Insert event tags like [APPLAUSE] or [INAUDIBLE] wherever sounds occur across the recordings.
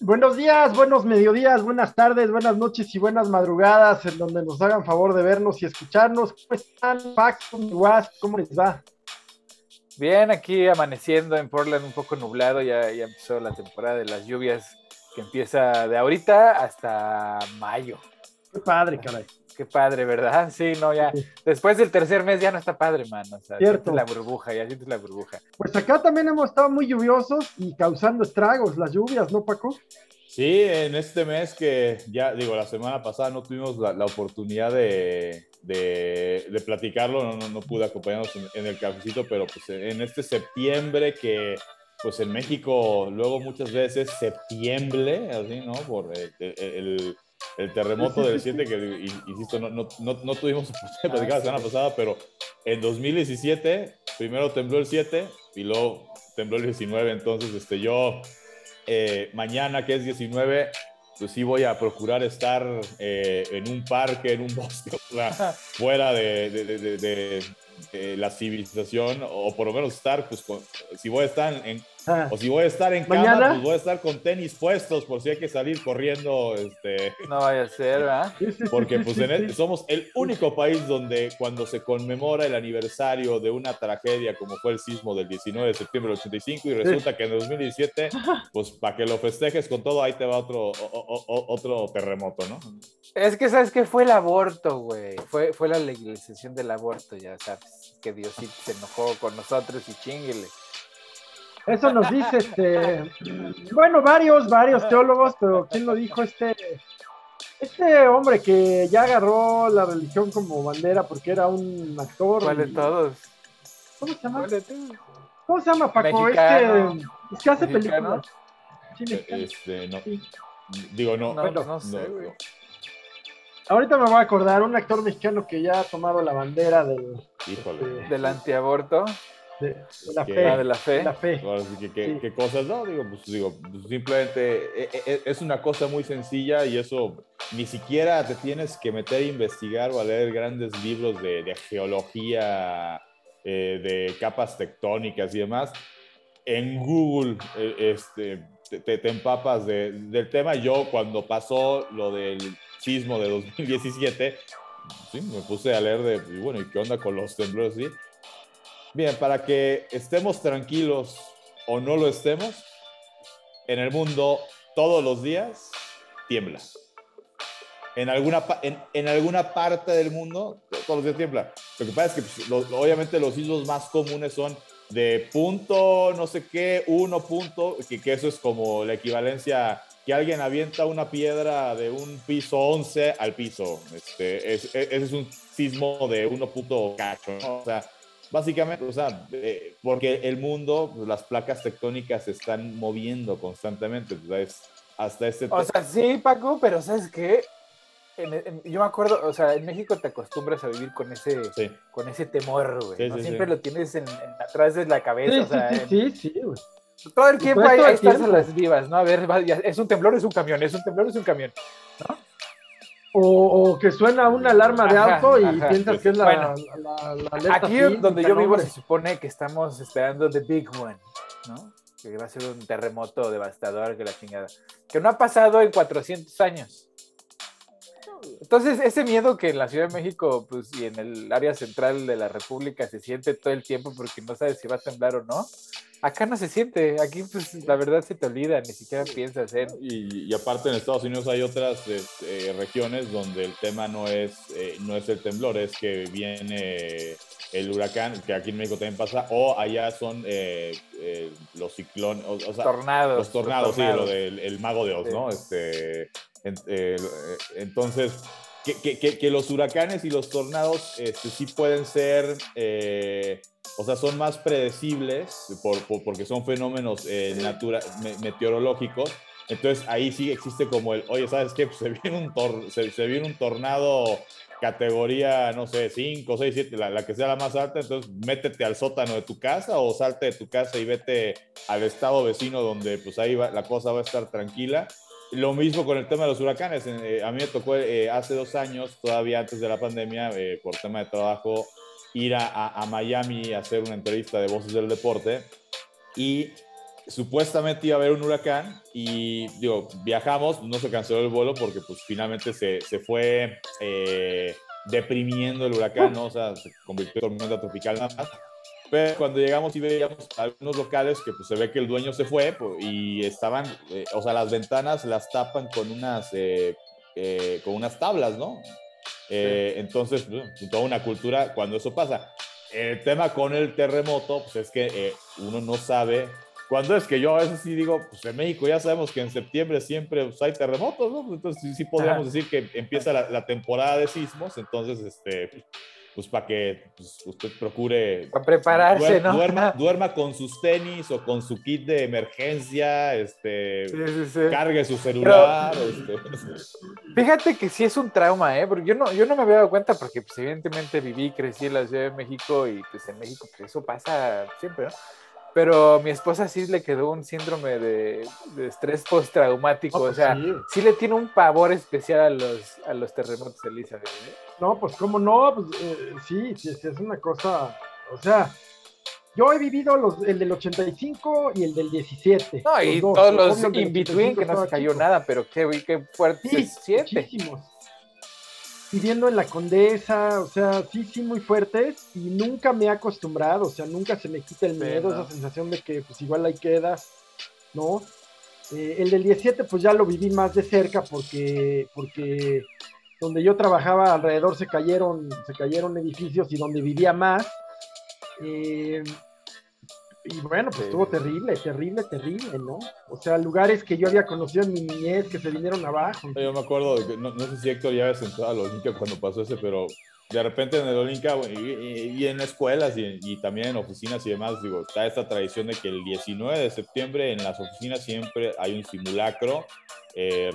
Buenos días, buenos mediodías, buenas tardes, buenas noches y buenas madrugadas, en donde nos hagan favor de vernos y escucharnos. ¿Cómo están, Paco, ¿Cómo les va? Bien, aquí amaneciendo en Portland, un poco nublado, ya, ya empezó la temporada de las lluvias que empieza de ahorita hasta mayo. Qué padre, caray. Qué padre, ¿verdad? [LAUGHS] Sí, no, ya. Después del tercer mes ya no está padre, mano. O sea, Cierto. la burbuja, ya sientes la burbuja. Pues acá también hemos estado muy lluviosos y causando estragos las lluvias, ¿no, Paco? Sí, en este mes que ya, digo, la semana pasada no tuvimos la, oportunidad de, de, platicarlo, no, no, pude acompañarnos en, el cafecito, pero pues en este septiembre que pues en México luego muchas veces septiembre, así, ¿no? Por el el terremoto del 7, que insisto, no, no, no, tuvimos [LAUGHS] oportunidad de platicar la semana pasada, pero en 2017, primero tembló el 7 y luego tembló el 19. Entonces, este, yo eh, mañana, que es 19, pues sí voy a procurar estar eh, en un parque, en un [LAUGHS] bosque, fuera de, de, de, la civilización, o por lo menos estar, pues, si voy a estar en, o si voy a estar en cama, pues voy a estar con tenis puestos por si hay que salir corriendo. Este... No vaya a ser, ¿verdad? Porque pues somos el único país donde cuando se conmemora el aniversario de una tragedia como fue el sismo del 19 de septiembre del 85 y resulta que en 2017, pues para que lo festejes con todo, ahí te va otro, otro terremoto, ¿no? Es que, ¿sabes qué? Fue el aborto, güey. Fue, fue la legalización del aborto, ya sabes. Que Dios sí se enojó con nosotros y chinguele. Eso nos dice, este, bueno, varios, varios teólogos, pero ¿quién lo dijo? Este, este hombre que ya agarró la religión como bandera porque era un actor. ¿Cuál de todos? ¿Cómo se llama? ¿Cómo se llama, Paco? Este, es que hace películas. este, no. Digo, no. No, no, sé, güey. Ahorita me voy a acordar, un actor mexicano que ya ha tomado la bandera del, Híjole. Este, del antiaborto. De, la, fe, de la fe. La fe. ¿qué, cosas? No, digo, pues, digo, pues, simplemente e, e, e, es una cosa muy sencilla y eso ni siquiera te tienes que meter a investigar o a leer grandes libros de, geología, eh, de capas tectónicas y demás. En Google eh, este, te, empapas del tema. Yo cuando pasó lo del sismo de 2017, sí, me puse a leer de, bueno, ¿y qué onda con los temblores? ¿sí? Bien, para que estemos tranquilos o no lo estemos, en el mundo todos los días tiembla. En alguna, en, alguna parte del mundo todos los días tiembla. Lo que pasa es que pues, obviamente los sismos más comunes son de punto, no sé qué, uno punto, que, que eso es como la equivalencia que alguien avienta una piedra de un piso 11 al piso. Este, ese es un sismo de uno punto cacho, O sea, Básicamente, o sea, eh, porque el mundo, pues, las placas tectónicas se están moviendo constantemente, pues, hasta este... O sea, sí, Paco, pero ¿sabes qué? yo me acuerdo, o sea, en México te acostumbras a vivir con ese, con ese temor, güey. ¿no? Siempre lo tienes en, atrás de la cabeza, o sea, sí, sí, güey. Todo el tiempo ahí, estás a las vivas, ¿no? A ver, es un temblor, es un camión, es un temblor, es un camión, ¿no? O, que suena una alarma de auto y piensas que es la, la, Aquí donde yo vivo se supone que estamos esperando The Big One, ¿no? Que va a ser un terremoto devastador, que la chingada. Que no ha pasado en 400 años. Entonces, ese miedo que en la Ciudad de México pues, y en el área central de la República se siente todo el tiempo porque no sabes si va a temblar o no, Acá no se siente, aquí pues la verdad se te olvida, ni siquiera piensas en... Y, aparte en Estados Unidos hay otras este, regiones donde el tema no es, eh, no es el temblor, es que viene el huracán, que aquí en México también pasa, o allá son eh, eh, los ciclones, o, sea, tornados, los tornados, sí, lo del el mago de Oz, ¿no? Este, entonces, que, que, que, los huracanes y los tornados este, sí pueden ser o sea, son más predecibles por, porque son fenómenos eh, meteorológicos. Entonces ahí sí existe como el, oye, ¿sabes qué? Pues se, viene un tor se, viene un tornado categoría, no sé, 5, 6, 7, la, que sea la más alta, entonces métete al sótano de tu casa o salte de tu casa y vete al estado vecino donde pues ahí la cosa va a estar tranquila. Lo mismo con el tema de los huracanes. Eh, a mí me tocó eh, hace dos años, todavía antes de la pandemia, por tema de trabajo, ir a, a, Miami a hacer una entrevista de Voces del Deporte y supuestamente iba a haber un huracán y digo, viajamos, no se canceló el vuelo porque pues finalmente se, se fue eh, deprimiendo el huracán, ¿no? O sea, se convirtió en tormenta tropical nada más. Pero cuando llegamos y veíamos algunos locales que pues se ve que el dueño se fue pues, y estaban, eh, o sea, las ventanas las tapan con unas, eh, con unas tablas, ¿no? Entonces, pues, toda una cultura cuando eso pasa. El tema con el terremoto, pues es que uno no sabe cuando es que yo a veces sí digo, pues en México ya sabemos que en septiembre siempre pues, hay terremotos, ¿no? Entonces sí, sí podríamos decir que empieza la, temporada de sismos, entonces, este, pues para que pues, usted procure... Para prepararse, ¿no? Duerma, [LAUGHS] duerma, con sus tenis o con su kit de emergencia, este, cargue su celular. este. Fíjate que sí es un trauma, ¿eh? Porque yo no, yo no me había dado cuenta porque pues, evidentemente viví crecí en la Ciudad de México y pues en México pues, eso pasa siempre, ¿no? Pero mi esposa sí le quedó un síndrome de, estrés postraumático, o sea, sí. le tiene un pavor especial a los, a los terremotos, Elizabeth. ¿eh? No, pues cómo no, pues eh, sí, sí, es una cosa, o sea, yo he vivido los, el del 85 y el del 17. No, y todos los in-between, que no se cayó nada, pero qué, qué fuerte sí, siete. Muchísimos viviendo en la Condesa, o sea, sí, sí, muy fuertes y nunca me he acostumbrado, o sea, nunca se me quita el miedo, esa sensación de que pues igual ahí queda, ¿no? Eh, el del 17 pues ya lo viví más de cerca porque, porque donde yo trabajaba alrededor se cayeron, se cayeron edificios y donde vivía más. Eh, y bueno, pues estuvo terrible, terrible, terrible, ¿no? O sea, lugares que yo había conocido en mi niñez que se vinieron abajo. Yo me acuerdo, no, no sé si Héctor ya había entrado al Olinka cuando pasó ese, pero de repente en el Olinka y, en escuelas y, también en oficinas y demás, digo, está esta tradición de que el 19 de septiembre en las oficinas siempre hay un simulacro eh,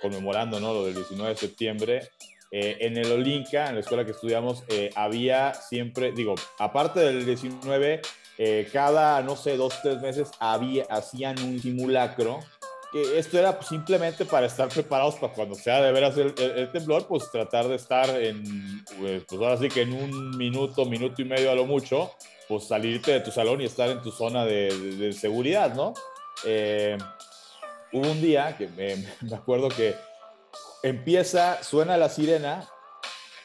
conmemorando, ¿no? Lo del 19 de septiembre. Eh, en el Olinka, en la escuela que estudiamos, eh, había siempre, digo, aparte del 19, eh, cada, no sé, dos, tres meses había, hacían un simulacro. Que esto era simplemente para estar preparados para cuando sea de veras el, el, temblor, pues tratar de estar en, pues, pues ahora sí que en un minuto, minuto y medio a lo mucho, pues salirte de tu salón y estar en tu zona de, de, seguridad, ¿no? Eh, hubo un día que me, [LAUGHS] me acuerdo que empieza, suena la sirena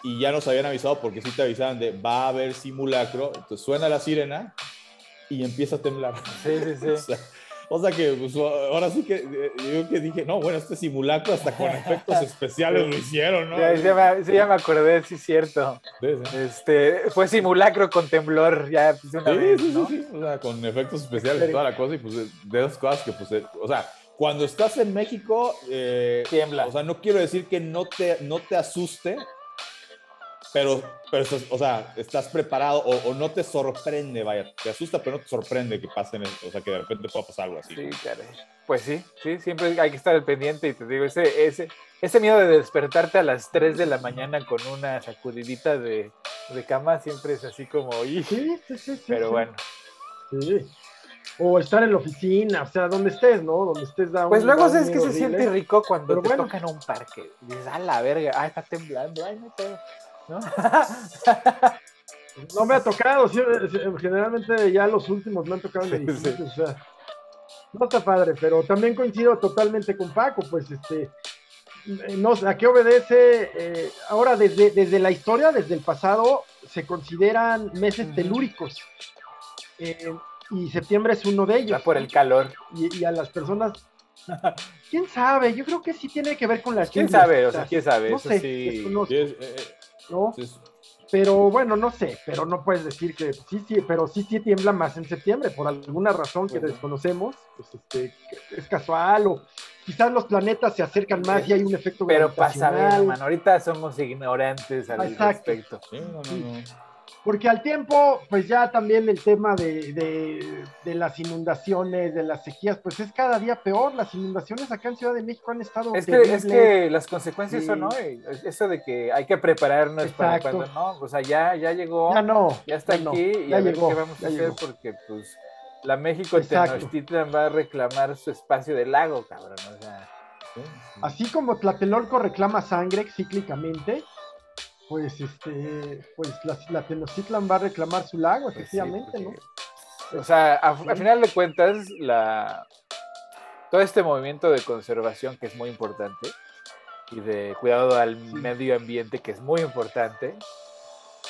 y ya nos habían avisado porque sí te avisaban de va a haber simulacro, entonces suena la sirena y empieza a temblar. Sí, sí, sí. [LAUGHS] o, sea, que pues, ahora sí que eh, yo que dije, no, bueno, este simulacro hasta con efectos [LAUGHS] especiales lo hicieron, ¿no? Sí, ya me, acordé, sí, cierto. Este, fue simulacro con temblor, ya pues, una vez, ¿no? sí, sí, o sea, con efectos especiales y toda la cosa, y pues de esas cosas que, pues, eh, o sea, cuando estás en México, eh, tiembla. O sea, no quiero decir que no te, no te asuste, pero, pero o sea, estás preparado o, no te sorprende, vaya, te asusta, pero no te sorprende que pasen, o sea, que de repente pueda pasar algo así. Sí, caray. Pues sí, sí, siempre hay que estar al pendiente y te digo, ese, ese, ese miedo de despertarte a las 3 de la mañana con una sacudidita de, de cama siempre es así como, sí, sí, sí, pero bueno. Sí. O estar en la oficina, o sea, donde estés, ¿no? Donde estés da Pues luego es que se siente rico cuando te tocan a un parque. dices, a la verga, ah, está temblando, ay, no sé. [LAUGHS] ¿no? me ha tocado, generalmente ya los últimos me han tocado en edificios, o sea, no está padre, pero también coincido totalmente con Paco, pues este, no, ¿a qué obedece? Eh, ahora, desde, desde la historia, desde el pasado, se consideran meses telúricos. Eh, y septiembre es uno de ellos. por el calor. Y, a las personas. [LAUGHS] ¿Quién sabe? Yo creo que sí tiene que ver con las ¿Quién sabe? O sea, ¿quién sabe? No sé. Sí. ¿no? Pero bueno, no sé, pero no puedes decir que sí, sí, pero sí, sí tiembla más en septiembre, por alguna razón que desconocemos, pues este, es casual o quizás los planetas se acercan más y hay un efecto Pero pasa bien, ahorita somos ignorantes al respecto. Sí, no, no, porque al tiempo, pues ya también el tema de, las inundaciones, de las sequías, pues es cada día peor. Las inundaciones acá en Ciudad de México han estado. Es, que, es que, las consecuencias son, ¿no? Eso de que hay que prepararnos para cuando no, o sea, ya, ya llegó. Ya no. Ya está aquí y a ver qué vamos a hacer porque, pues, la México Tenochtitlan va a reclamar su espacio de lago, cabrón. O sea. Así como Tlatelolco reclama sangre cíclicamente, pues este, pues la, la Tenochtitlan va a reclamar su lago, pues efectivamente, ¿no? o sea, al final de cuentas, la, todo este movimiento de conservación que es muy importante y de cuidado al medio ambiente que es muy importante,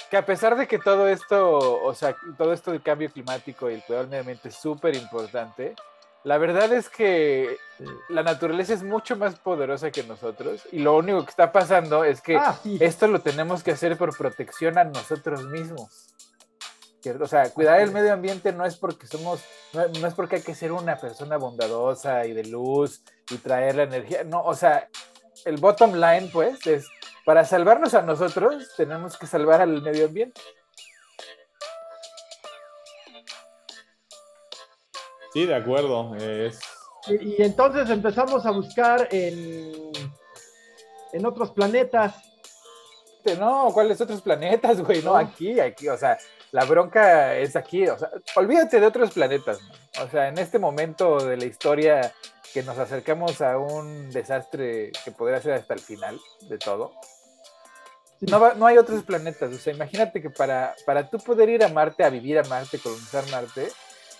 que a pesar de que todo esto, o sea, todo esto del cambio climático y el cuidado del medio ambiente es súper importante, la verdad es que la naturaleza es mucho más poderosa que nosotros y lo único que está pasando es que ah, esto lo tenemos que hacer por protección a nosotros mismos. O sea, cuidar el medio ambiente no es porque somos, no, es porque hay que ser una persona bondadosa y de luz y traer la energía, no, o sea, el bottom line pues es, para salvarnos a nosotros tenemos que salvar al medio ambiente. Sí, de acuerdo. Y, entonces empezamos a buscar en, en otros planetas. No, ¿cuáles otros planetas, güey? No, aquí, aquí, o sea, la bronca es aquí, o sea, olvídate de otros planetas, o sea, en este momento de la historia que nos acercamos a un desastre que podría ser hasta el final de todo, no, no hay otros planetas, o sea, imagínate que para, para tú poder ir a Marte, a vivir a Marte, colonizar Marte,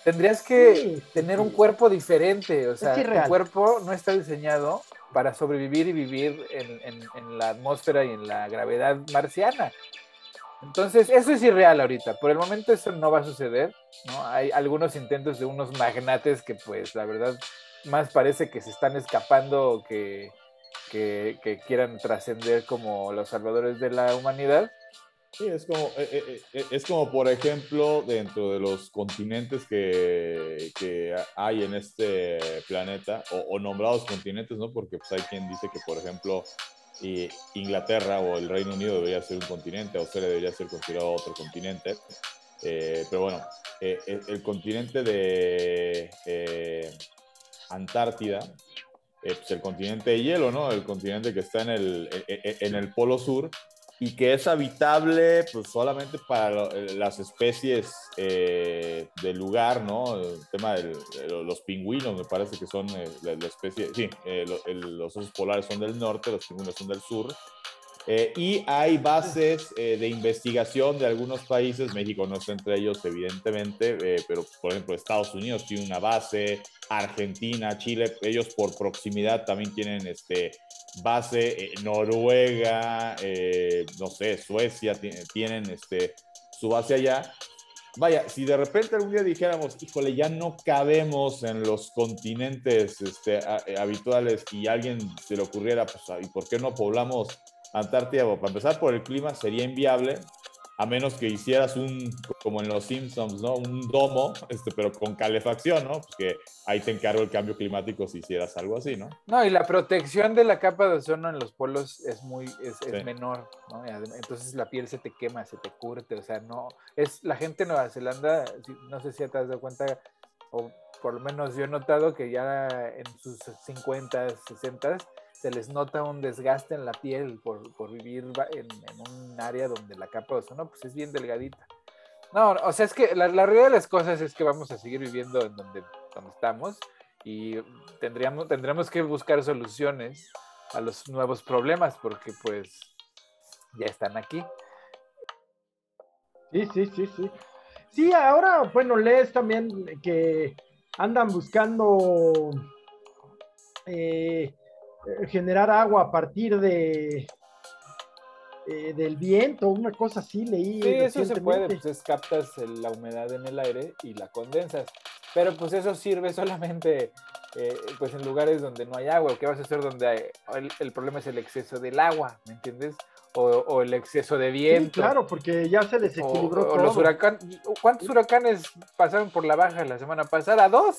tendrías que tener un cuerpo diferente, o sea, tu cuerpo no está diseñado para sobrevivir y vivir en, en la atmósfera y en la gravedad marciana. Entonces, eso es irreal ahorita. Por el momento eso no va a suceder, ¿no? Hay algunos intentos de unos magnates que, pues, la verdad, más parece que se están escapando que, que, quieran trascender como los salvadores de la humanidad. Sí, es como, eh, eh, eh, es como por ejemplo, dentro de los continentes que, que hay en este planeta, o, o, nombrados continentes, ¿no? Porque pues, hay quien dice que, por ejemplo, Inglaterra o el Reino Unido debería ser un continente, Australia debería ser considerado otro continente. Pero bueno, eh, el, continente de Antártida, pues el continente de hielo, ¿no? El continente que está en el, en el polo sur, y que es habitable pues solamente para eh, las especies eh, del lugar, ¿no? El tema de los pingüinos me parece que son eh, la, especie, sí, los osos polares son del norte, los pingüinos son del sur. y hay bases de investigación de algunos países, México no está entre ellos evidentemente, pero por ejemplo Estados Unidos tiene una base, Argentina, Chile, ellos por proximidad también tienen este, base, eh, Noruega, eh, no sé, Suecia tienen este, su base allá. Vaya, si de repente algún día dijéramos, híjole, ya no cabemos en los continentes este, eh, habituales y alguien se le ocurriera, pues, ¿y por qué no poblamos Antártida? para empezar por el clima sería inviable, a menos que hicieras un, como en los Simpsons, ¿no? Un domo, este, pero con calefacción, ¿no? Porque ahí te encargo el cambio climático si hicieras algo así, ¿no? No, y la protección de la capa de ozono en los polos es muy, es, menor, ¿no? Entonces la piel se te quema, se te curte, o sea, no, es la gente de Nueva Zelanda, no sé si te has dado cuenta, o por lo menos yo he notado que ya en sus 50, 60 se les nota un desgaste en la piel por, por vivir en, un área donde la capa de ozono pues es bien delgadita. No, o sea, es que la, realidad de las cosas es que vamos a seguir viviendo en donde, donde estamos y tendríamos, tendremos que buscar soluciones a los nuevos problemas porque pues ya están aquí. Sí, sí, sí, sí. Sí, ahora, bueno, lees también que andan buscando eh, generar agua a partir de eh, del viento, una cosa así leí. Sí, eso se puede, pues captas la humedad en el aire y la condensas. Pero pues eso sirve solamente eh, pues en lugares donde no hay agua. ¿Qué vas a hacer donde hay? El, problema es el exceso del agua, ¿me entiendes? O, el exceso de viento. claro, porque ya se desequilibró todo. Los huracanes, ¿Cuántos huracanes pasaron por la baja la semana pasada? ¿Dos?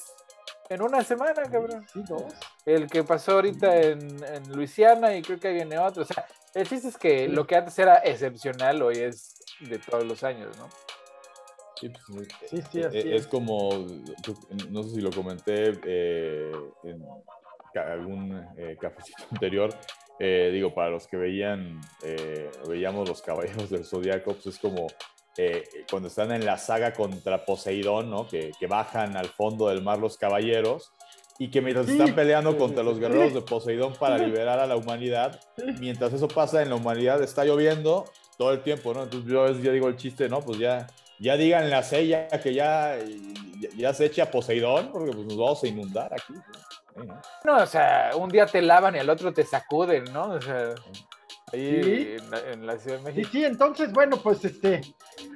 En una semana, cabrón. Sí, dos. El que pasó ahorita en, en Luisiana y creo que viene otro. O sea, el chiste es que lo que antes era excepcional hoy es de todos los años, ¿no? Sí, pues, sí, e, e, es, como, no sé si lo comenté eh, en algún eh, cafecito [LAUGHS] anterior, eh, digo, para los que veían, veíamos los caballeros del Zodíaco, pues es como eh, cuando están en la saga contra Poseidón, ¿no? Que, bajan al fondo del mar los caballeros y que mientras están peleando contra los guerreros de Poseidón para liberar a la humanidad, mientras eso pasa en la humanidad está lloviendo todo el tiempo, ¿no? Entonces yo, digo el chiste, ¿no? Pues ya, ya díganle a Sella que ya, ya se echa Poseidón, porque pues, nos vamos a inundar aquí. ¿no? o sea, un día te lavan y al otro te sacuden, ¿no? O sea, ahí en, la, Ciudad de México. Sí, sí, entonces, bueno, pues este,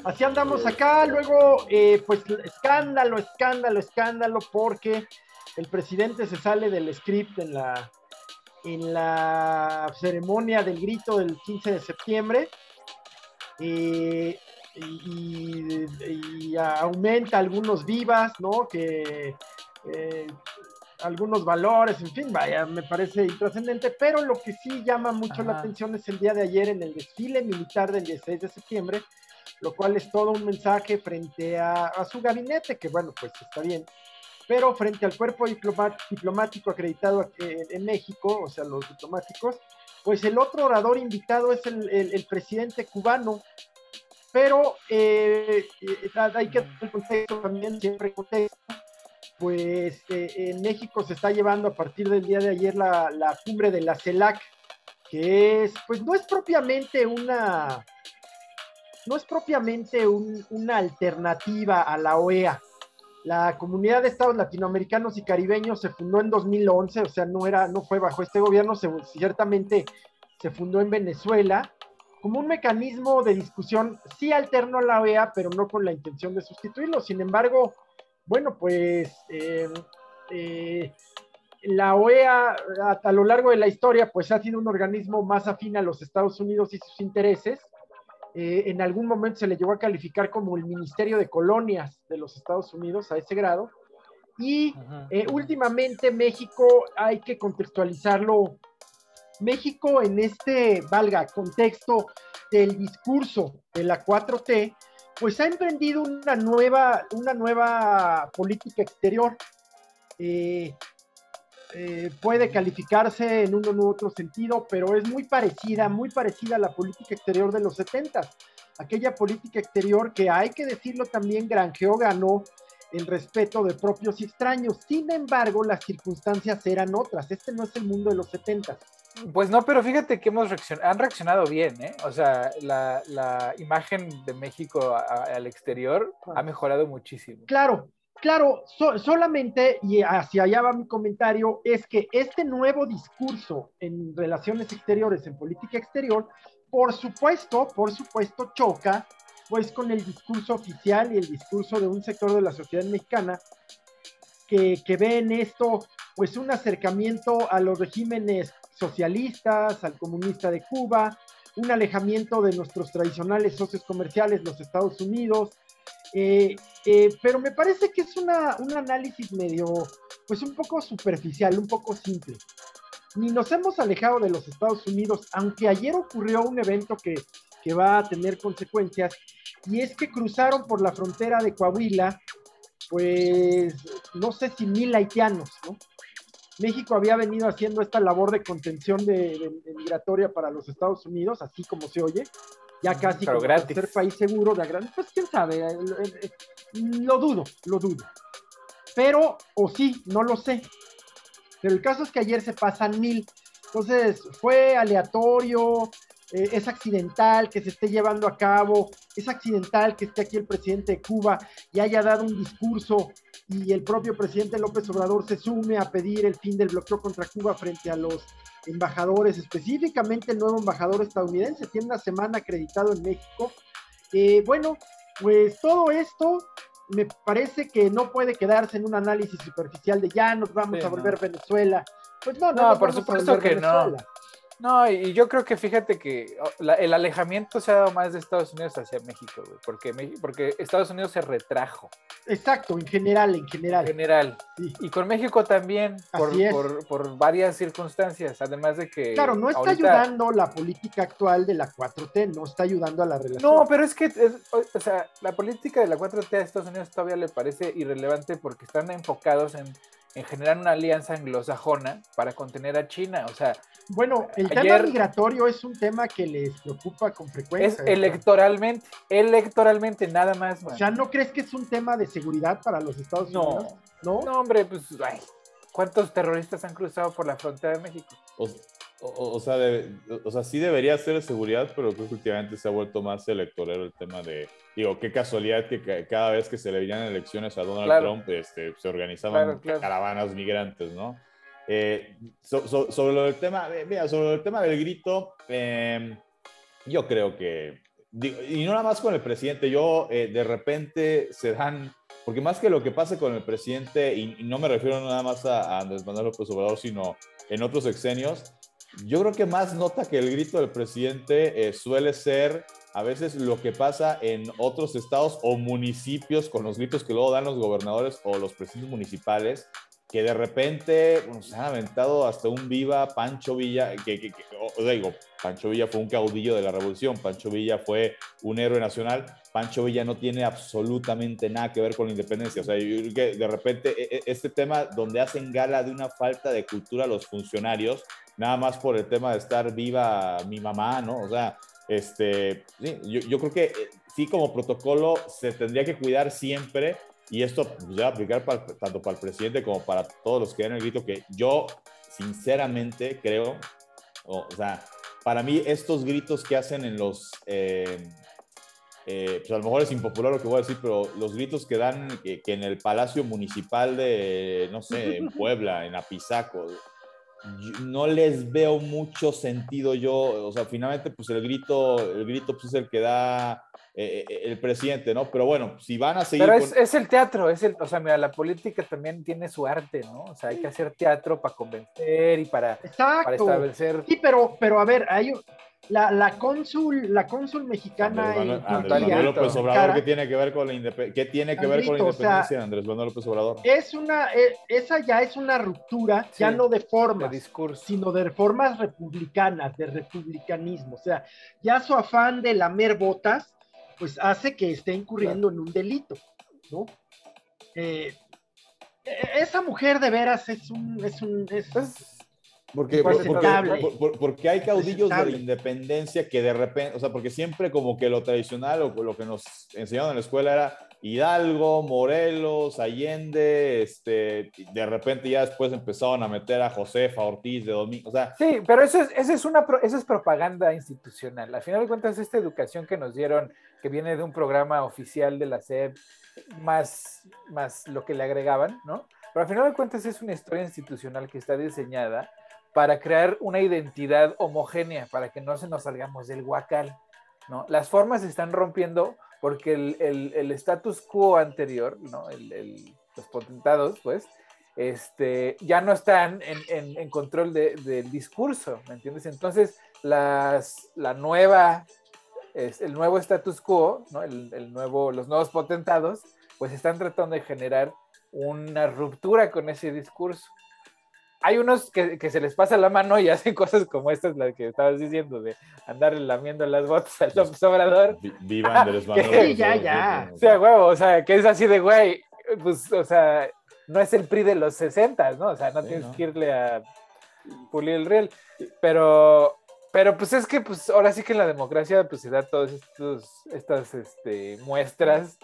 así andamos acá. Luego, eh, pues escándalo, escándalo, escándalo, porque el presidente se sale del script en la, en la ceremonia del grito del 15 de septiembre. Eh, y, aumenta algunos vivas, ¿no? Que eh, algunos valores, en fin, vaya, me parece intrascendente, pero lo que sí llama mucho la atención es el día de ayer en el desfile militar del 16 de septiembre, lo cual es todo un mensaje frente a, su gabinete, que bueno, pues está bien, pero frente al cuerpo diplomático acreditado en México, o sea, los diplomáticos, pues el otro orador invitado es el presidente cubano, pero eh, eh, hay que el contexto también, siempre contexto, pues eh, en México se está llevando a partir del día de ayer la, cumbre de la CELAC, que es, pues no es propiamente una, no es propiamente una alternativa a la OEA. La Comunidad de Estados Latinoamericanos y Caribeños se fundó en 2011, o sea, no era, no fue bajo este gobierno, ciertamente se fundó en Venezuela como un mecanismo de discusión, sí alterno a la OEA, pero no con la intención de sustituirlo. Sin embargo, bueno, pues em, eh, la OEA a, lo largo de la historia, pues ha sido un organismo más afín a los Estados Unidos y sus intereses. Eh, en algún momento se le llegó a calificar como el Ministerio de Colonias de los Estados Unidos a ese grado. Y eh, últimamente México hay que contextualizarlo México en este, valga, contexto del discurso de la 4T, pues ha emprendido una nueva, una nueva política exterior. Eh, eh, puede calificarse en uno u otro sentido, pero es muy parecida, muy parecida a la política exterior de los 70. Aquella política exterior que hay que decirlo también, granjeó, ganó el respeto de propios y extraños. Sin embargo, las circunstancias eran otras. Este no es el mundo de los 70. Pues no, pero fíjate que hemos han reaccionado bien, ¿eh? O sea, la, imagen de México al exterior ha mejorado muchísimo. Claro, claro, solamente, y hacia allá va mi comentario, es que este nuevo discurso en relaciones exteriores, en política exterior, por supuesto, por supuesto, choca pues con el discurso oficial y el discurso de un sector de la sociedad mexicana que, que ve en esto pues un acercamiento a los regímenes socialistas, al comunista de Cuba, un alejamiento de nuestros tradicionales socios comerciales, los Estados Unidos. Eh, eh, pero me parece que es una, un análisis medio, pues un poco superficial, un poco simple. Ni nos hemos alejado de los Estados Unidos, aunque ayer ocurrió un evento que, que va a tener consecuencias, y es que cruzaron por la frontera de Coahuila, pues no sé si mil haitianos, ¿no? México había venido haciendo esta labor de contención de, migratoria para los Estados Unidos, así como se oye, ya casi como ser país seguro de gran, pues quién sabe, eh, eh, eh, lo dudo, lo dudo. Pero, o sí, no lo sé. Pero el caso es que ayer se pasan mil. Entonces, fue aleatorio, es accidental que se esté llevando a cabo, es accidental que esté aquí el presidente de Cuba y haya dado un discurso y el propio presidente López Obrador se sume a pedir el fin del bloqueo contra Cuba frente a los embajadores, específicamente el nuevo embajador estadounidense, tiene una semana acreditado en México. Eh, bueno, pues todo esto me parece que no puede quedarse en un análisis superficial de ya nos vamos a volver Venezuela. Pues no, no, no por supuesto que no. No, y yo creo que fíjate que oh, el alejamiento se ha dado más de Estados Unidos hacia México, güey, porque, porque Estados Unidos se retrajo. Exacto, en general, en general. En general. Y con México también, por, varias circunstancias, además de que... Claro, no está ayudando la política actual de la 4T, no está ayudando a la relación. No, pero es que, o sea, la política de la 4T a Estados Unidos todavía le parece irrelevante porque están enfocados en en generar una alianza anglosajona para contener a China. O sea, bueno, el tema migratorio es un tema que les preocupa con frecuencia. Es electoralmente, electoralmente, nada más. O sea, ¿no crees que es un tema de seguridad para los Estados Unidos? No, no, hombre, pues, ay, ¿cuántos terroristas han cruzado por la frontera de México? O, sea, o sea, sí debería ser de seguridad, pero creo que últimamente se ha vuelto más electoral el tema de, digo, qué casualidad que cada vez que se le venían elecciones a Donald Trump, este, se organizaban caravanas migrantes, ¿no? Eh, sobre el tema, mira, sobre el tema del grito, em, yo creo que, y no nada más con el presidente, yo eh, de repente se dan, porque más que lo que pase con el presidente, y, no me refiero nada más a, Andrés Manuel López Obrador, sino en otros exenios, yo creo que más nota que el grito del presidente eh, suele ser a veces lo que pasa en otros estados o municipios con los gritos que luego dan los gobernadores o los presidentes municipales, que de repente se han aventado hasta un viva Pancho Villa, que, o digo, Pancho Villa fue un caudillo de la revolución, Pancho Villa fue un héroe nacional, Pancho Villa no tiene absolutamente nada que ver con la independencia, o sea, yo creo que de repente e, e, este tema donde hacen gala de una falta de cultura los funcionarios, nada más por el tema de estar viva mi mamá, ¿no? O sea, este, sí, yo, creo que eh, sí como protocolo se tendría que cuidar siempre y esto pues, debe aplicar tanto para el presidente como para todos los que dan el grito, que yo sinceramente creo, o, sea, para mí estos gritos que hacen en los, eh, eh, pues a lo mejor es impopular lo que voy a decir, pero los gritos que dan que, en el Palacio Municipal de, no sé, en Puebla, en Apizaco, no les veo mucho sentido yo, o sea, finalmente pues el grito, el grito pues es el que da eh, eh, el presidente, ¿no? Pero bueno, si van a seguir. Pero es, el teatro, es el, o sea, mira, la política también tiene su arte, ¿no? O sea, hay que hacer teatro para convencer y para, para establecer. Sí, pero, pero a ver, hay la, la cónsul, la cónsul mexicana Andrés Manuel, López Obrador, ¿qué tiene que ver con la, ¿qué tiene que ver con la independencia, Andrés Manuel López Obrador? Es una, eh, esa ya es una ruptura, ya no de formas, sino de formas republicanas, de republicanismo. O sea, ya su afán de lamer botas pues hace que esté incurriendo en un delito, ¿no? Eh, e-, esa mujer de veras es un... Es un es, pues, porque, porque, hay caudillos de la independencia que de repente, o sea, porque siempre como que lo tradicional o lo que nos enseñaron en la escuela era Hidalgo, Morelos, Allende, este, de repente ya después empezaron a meter a Josefa Ortiz de Domingo, o sea. Sí, pero eso es, eso es, una, eso es propaganda institucional. Al final de cuentas, esta educación que nos dieron, que viene de un programa oficial de la SEP, más, más lo que le agregaban, ¿no? Pero al final de cuentas es una historia institucional que está diseñada para crear una identidad homogénea, para que no se nos salgamos del huacal, ¿no? Las formas se están rompiendo porque el, el, status quo anterior, ¿no? El, los potentados, pues, este, ya no están en, en, control del discurso, ¿me entiendes? Entonces, las, la nueva, es, el nuevo status quo, ¿no? el, nuevo, los nuevos potentados, pues están tratando de generar una ruptura con ese discurso hay unos que, que, se les pasa la mano y [LAUGHS] hacen cosas como estas, las que estabas diciendo, de andar lamiendo las botas al López Obrador. Viva Andrés [LAUGHS] Manuel. Sí, ya, ya. O sea, huevo, o sea, que es así de, güey, pues, o sea, no es el PRI de los 60, ¿no? O sea, no tienes que irle a pulir el riel. Pero, pero pues es que, pues, ahora sí que en la democracia, pues se da todas estas este, muestras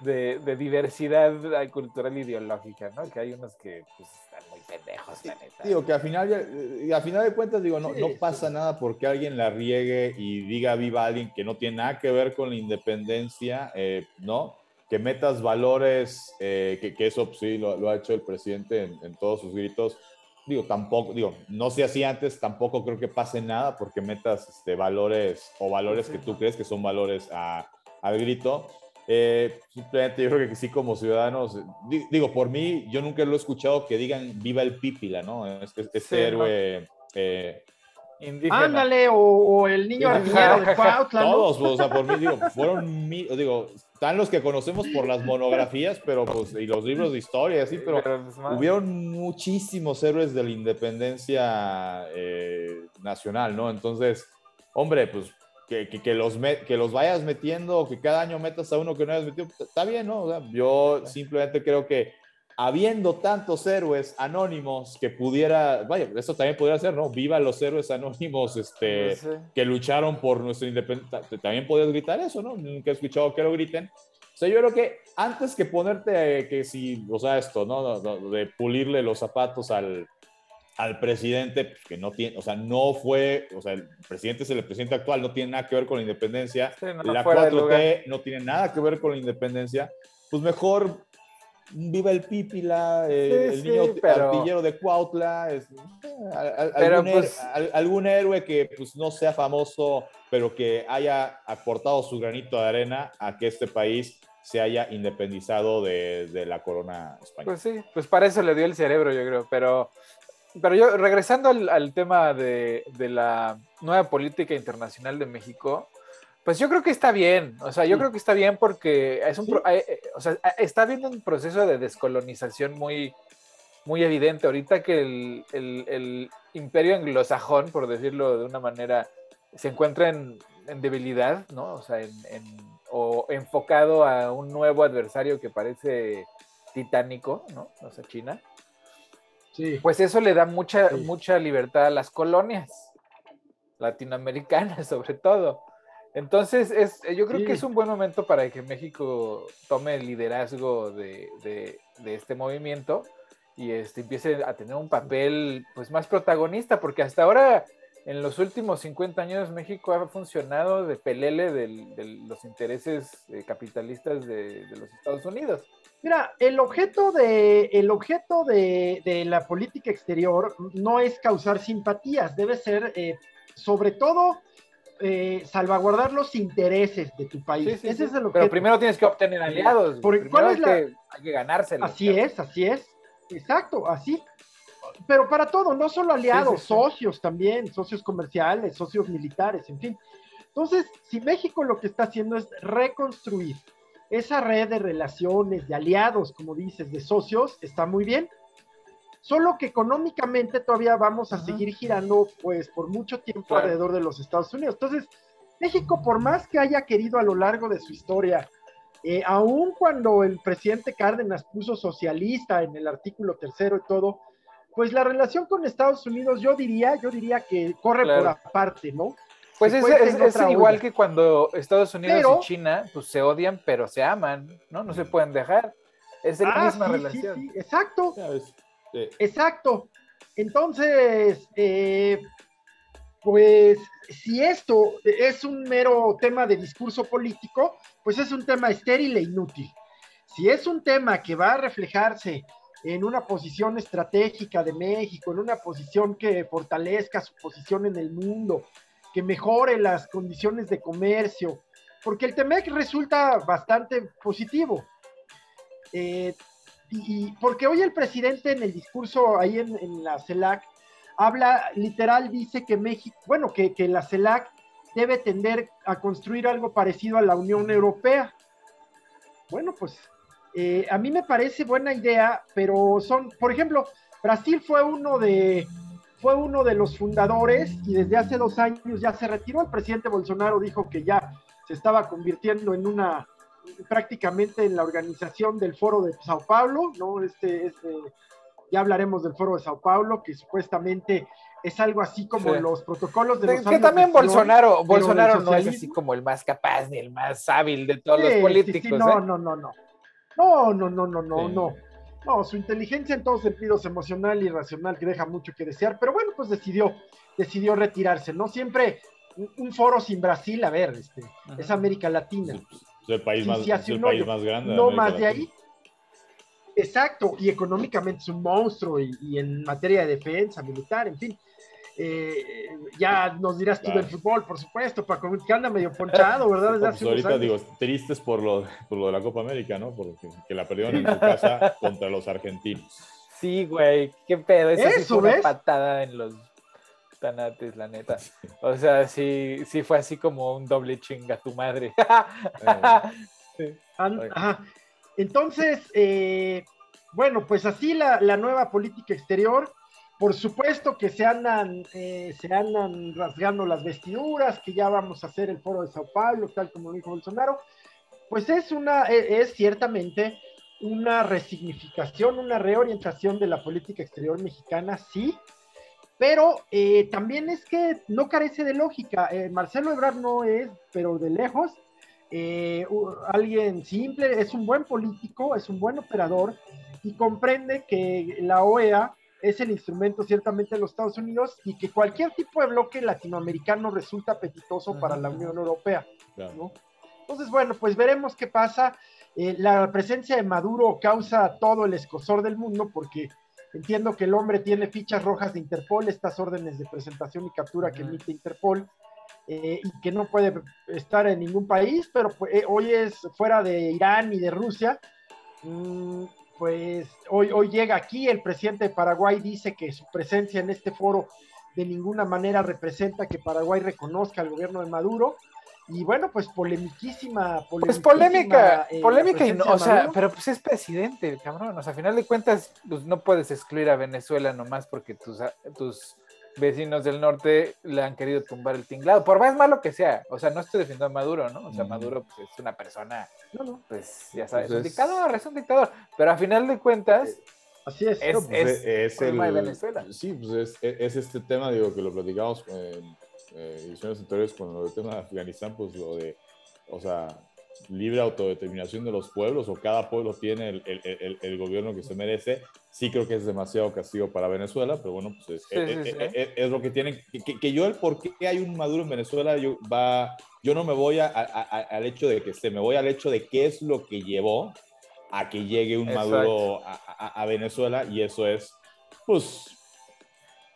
de, de, diversidad cultural e ideológica, ¿no? Que hay unos que, pues, pendejos, la neta. Digo que al final, eh, a final de cuentas, digo, no, no pasa nada porque alguien la riegue y diga viva a alguien que no tiene nada que ver con la independencia, eh, ¿no? Que metas valores, eh, que, que, eso pues, sí lo, ha hecho el presidente en, todos sus gritos. Digo, tampoco, digo, no sé así antes, tampoco creo que pase nada porque metas este, valores o valores que tú crees que son valores a, al grito eh, simplemente yo creo que sí, como ciudadanos, digo, por mí, yo nunca lo he escuchado que digan viva el Pípila, ¿no? Este, este héroe. Eh, Ándale, o, el niño arquero de Cuautla. [LAUGHS] Todos, o sea, por mí, digo, fueron, digo, están los que conocemos por las monografías, pero pues, y los libros de historia, así, pero, hubieron muchísimos héroes de la independencia eh, nacional, ¿no? Entonces, hombre, pues que, que, los que los vayas metiendo o que cada año metas a uno que no hayas metido, pues, está bien, ¿no? yo simplemente creo que habiendo tantos héroes anónimos que pudiera, vaya, eso también podría ser, ¿no? Viva los héroes anónimos este, que lucharon por nuestra independencia. También podías gritar eso, ¿no? Nunca he escuchado que lo griten. O sea, yo creo que antes que ponerte que si, o sea, esto, ¿no? De pulirle los zapatos al, al presidente, pues, que no tiene, o sea, no fue, o sea, el presidente es el presidente actual, no tiene nada que ver con la independencia, la 4T no tiene nada que ver con la independencia, pues mejor viva el Pípila, el niño artillero de Cuautla, pues algún, héroe que pues no sea famoso, pero que haya aportado su granito de arena a que este país se haya independizado de, la corona española. Pues sí, pues para eso le dio el cerebro, yo creo, pero pero yo, regresando al, tema de, la nueva política internacional de México, pues yo creo que está bien, o sea, yo creo que está bien porque es un, eh, o sea, está habiendo un proceso de descolonización muy, muy evidente. Ahorita que el, imperio anglosajón, por decirlo de una manera, se encuentra en, debilidad, ¿no? O sea, en, o enfocado a un nuevo adversario que parece titánico, ¿no? O sea, China. Pues eso le da mucha, mucha libertad a las colonias latinoamericanas, [LAUGHS] sobre todo. Entonces, es, yo creo que es un buen momento para que México tome el liderazgo de, este movimiento y este, empiece a tener un papel pues, más protagonista, porque hasta ahora, en los últimos 50 años, México ha funcionado de pelele de, los intereses eh, capitalistas de los Estados Unidos. Mira, el objeto de, el objeto de, la política exterior no es causar simpatías, debe ser, eh, sobre todo, eh, salvaguardar los intereses de tu país. Ese es el Pero primero tienes que obtener aliados. ¿cuál es la... hay que ganárselos. Así es, así es. Exacto, así. Pero para todo, no solo aliados, socios también, socios comerciales, socios militares, en fin. Entonces, si México lo que está haciendo es reconstruir esa red de relaciones, de aliados, como dices, de socios, está muy bien. Solo que económicamente todavía vamos a seguir girando, pues, por mucho tiempo alrededor de los Estados Unidos. Entonces, México, por más que haya querido a lo largo de su historia, eh, aun cuando el presidente Cárdenas puso socialista en el artículo tercero y todo, pues la relación con Estados Unidos, yo diría, yo diría que corre por aparte, ¿no? Pues es, igual que cuando Estados Unidos y China pues se odian, pero se aman, ¿no? No se pueden dejar. Es la ah, misma relación. Sí, exacto. Exacto. Entonces, eh, pues si esto es un mero tema de discurso político, pues es un tema estéril e inútil. Si es un tema que va a reflejarse en una posición estratégica de México, en una posición que fortalezca su posición en el mundo, que mejore las condiciones de comercio, porque el TEMEC resulta bastante positivo. Eh, y, porque hoy el presidente en el discurso ahí en, la CELAC habla, literal, dice que México, bueno, que, la CELAC debe tender a construir algo parecido a la Unión Europea. Bueno, pues eh, a mí me parece buena idea, pero son, por ejemplo, Brasil fue uno de, fue uno de los fundadores y desde hace dos años ya se retiró. El presidente Bolsonaro dijo que ya se estaba convirtiendo en una, prácticamente en la organización del foro de Sao Paulo, ¿no? Este, este, ya hablaremos del foro de Sao Paulo, que supuestamente es algo así como los protocolos de los Que también Bolsonaro, Bolsonaro no es así como el más capaz ni el más hábil de todos los políticos. no, no, no, no. No, no, no, no, no, no. No, su inteligencia en todos sentidos, emocional y racional, que deja mucho que desear, pero bueno, pues decidió, decidió retirarse, ¿no? Siempre un, foro sin Brasil, a ver, este, es América Latina. es el país, más, el país más grande. No más de ahí. Exacto, y económicamente es un monstruo, y, en materia de defensa militar, en fin. Eh, ya nos dirás tú del fútbol, por supuesto, Paco, que anda medio ponchado, [LAUGHS] ¿verdad? pues ahorita digo, tristes por lo, por lo de la Copa América, ¿no? Porque que la perdieron en su [LAUGHS] casa contra los argentinos. Sí, güey, qué pedo. Esa Eso, sí fue una patada en los tanates, la neta. O sea, sí, sí fue así como un doble chinga tu madre. [LAUGHS] Entonces, eh, bueno, pues así la, la nueva política exterior por supuesto que se andan, eh, se andan rasgando las vestiduras, que ya vamos a hacer el foro de Sao Paulo, tal como dijo Bolsonaro. Pues es una, e, es, ciertamente una resignificación, una reorientación de la política exterior mexicana, sí, pero eh, también es que no carece de lógica. Eh, Marcelo Ebrard no es, pero de lejos, alguien simple, es un buen político, es un buen operador y comprende que la OEA es el instrumento ciertamente de los Estados Unidos y que cualquier tipo de bloque latinoamericano resulta apetitoso para la Unión Europea. Entonces, bueno, pues veremos qué pasa. Eh, la presencia de Maduro causa todo el escosor del mundo porque entiendo que el hombre tiene fichas rojas de Interpol, estas órdenes de presentación y captura que emite Interpol, eh, y que no puede estar en ningún país, pero pues, eh, hoy es fuera de Irán y de Rusia. Mm, pues hoy, hoy llega aquí, el presidente de Paraguay dice que su presencia en este foro de ninguna manera representa que Paraguay reconozca al gobierno de Maduro. Y bueno, pues polemiquísima, Pues polémica, eh, polémica, y no, o sea, pero pues es presidente, cabrón. O sea, a final de cuentas, pues no puedes excluir a Venezuela nomás porque tus, tus vecinos del norte le han querido tumbar el tinglado, por más malo que sea. O sea, no estoy defendiendo a Maduro, ¿no? O sea, Maduro pues, es una persona, no, no. pues ya sabes, es un dictador, es un dictador. Pero a final de cuentas, eh, así es. Es, pues, es, el, de Venezuela. Sí, pues es, este tema, digo, que lo platicamos en eh, ediciones anteriores con el tema de Afganistán, pues lo de, o sea, libre autodeterminación de los pueblos o cada pueblo tiene el, el, el, gobierno que se merece. Sí creo que es demasiado castigo para Venezuela, pero bueno, pues es, es, lo que tienen. Que, que, yo el por qué hay un Maduro en Venezuela, yo, va, yo no me voy a, al hecho de que se, me voy al hecho de qué es lo que llevó a que llegue un Maduro a, Venezuela y eso es, pues,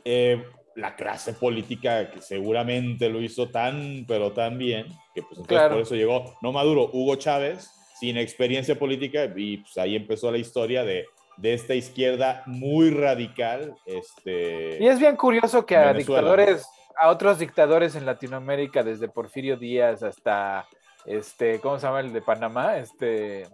eh, la clase política que seguramente lo hizo tan, pero tan bien, que pues entonces por eso llegó, no Maduro, Hugo Chávez, sin experiencia política, y pues ahí empezó la historia de, de esta izquierda muy radical. Este, y es bien curioso que a dictadores, a otros dictadores en Latinoamérica, desde Porfirio Díaz hasta, este, ¿cómo se llama el de Panamá? Este...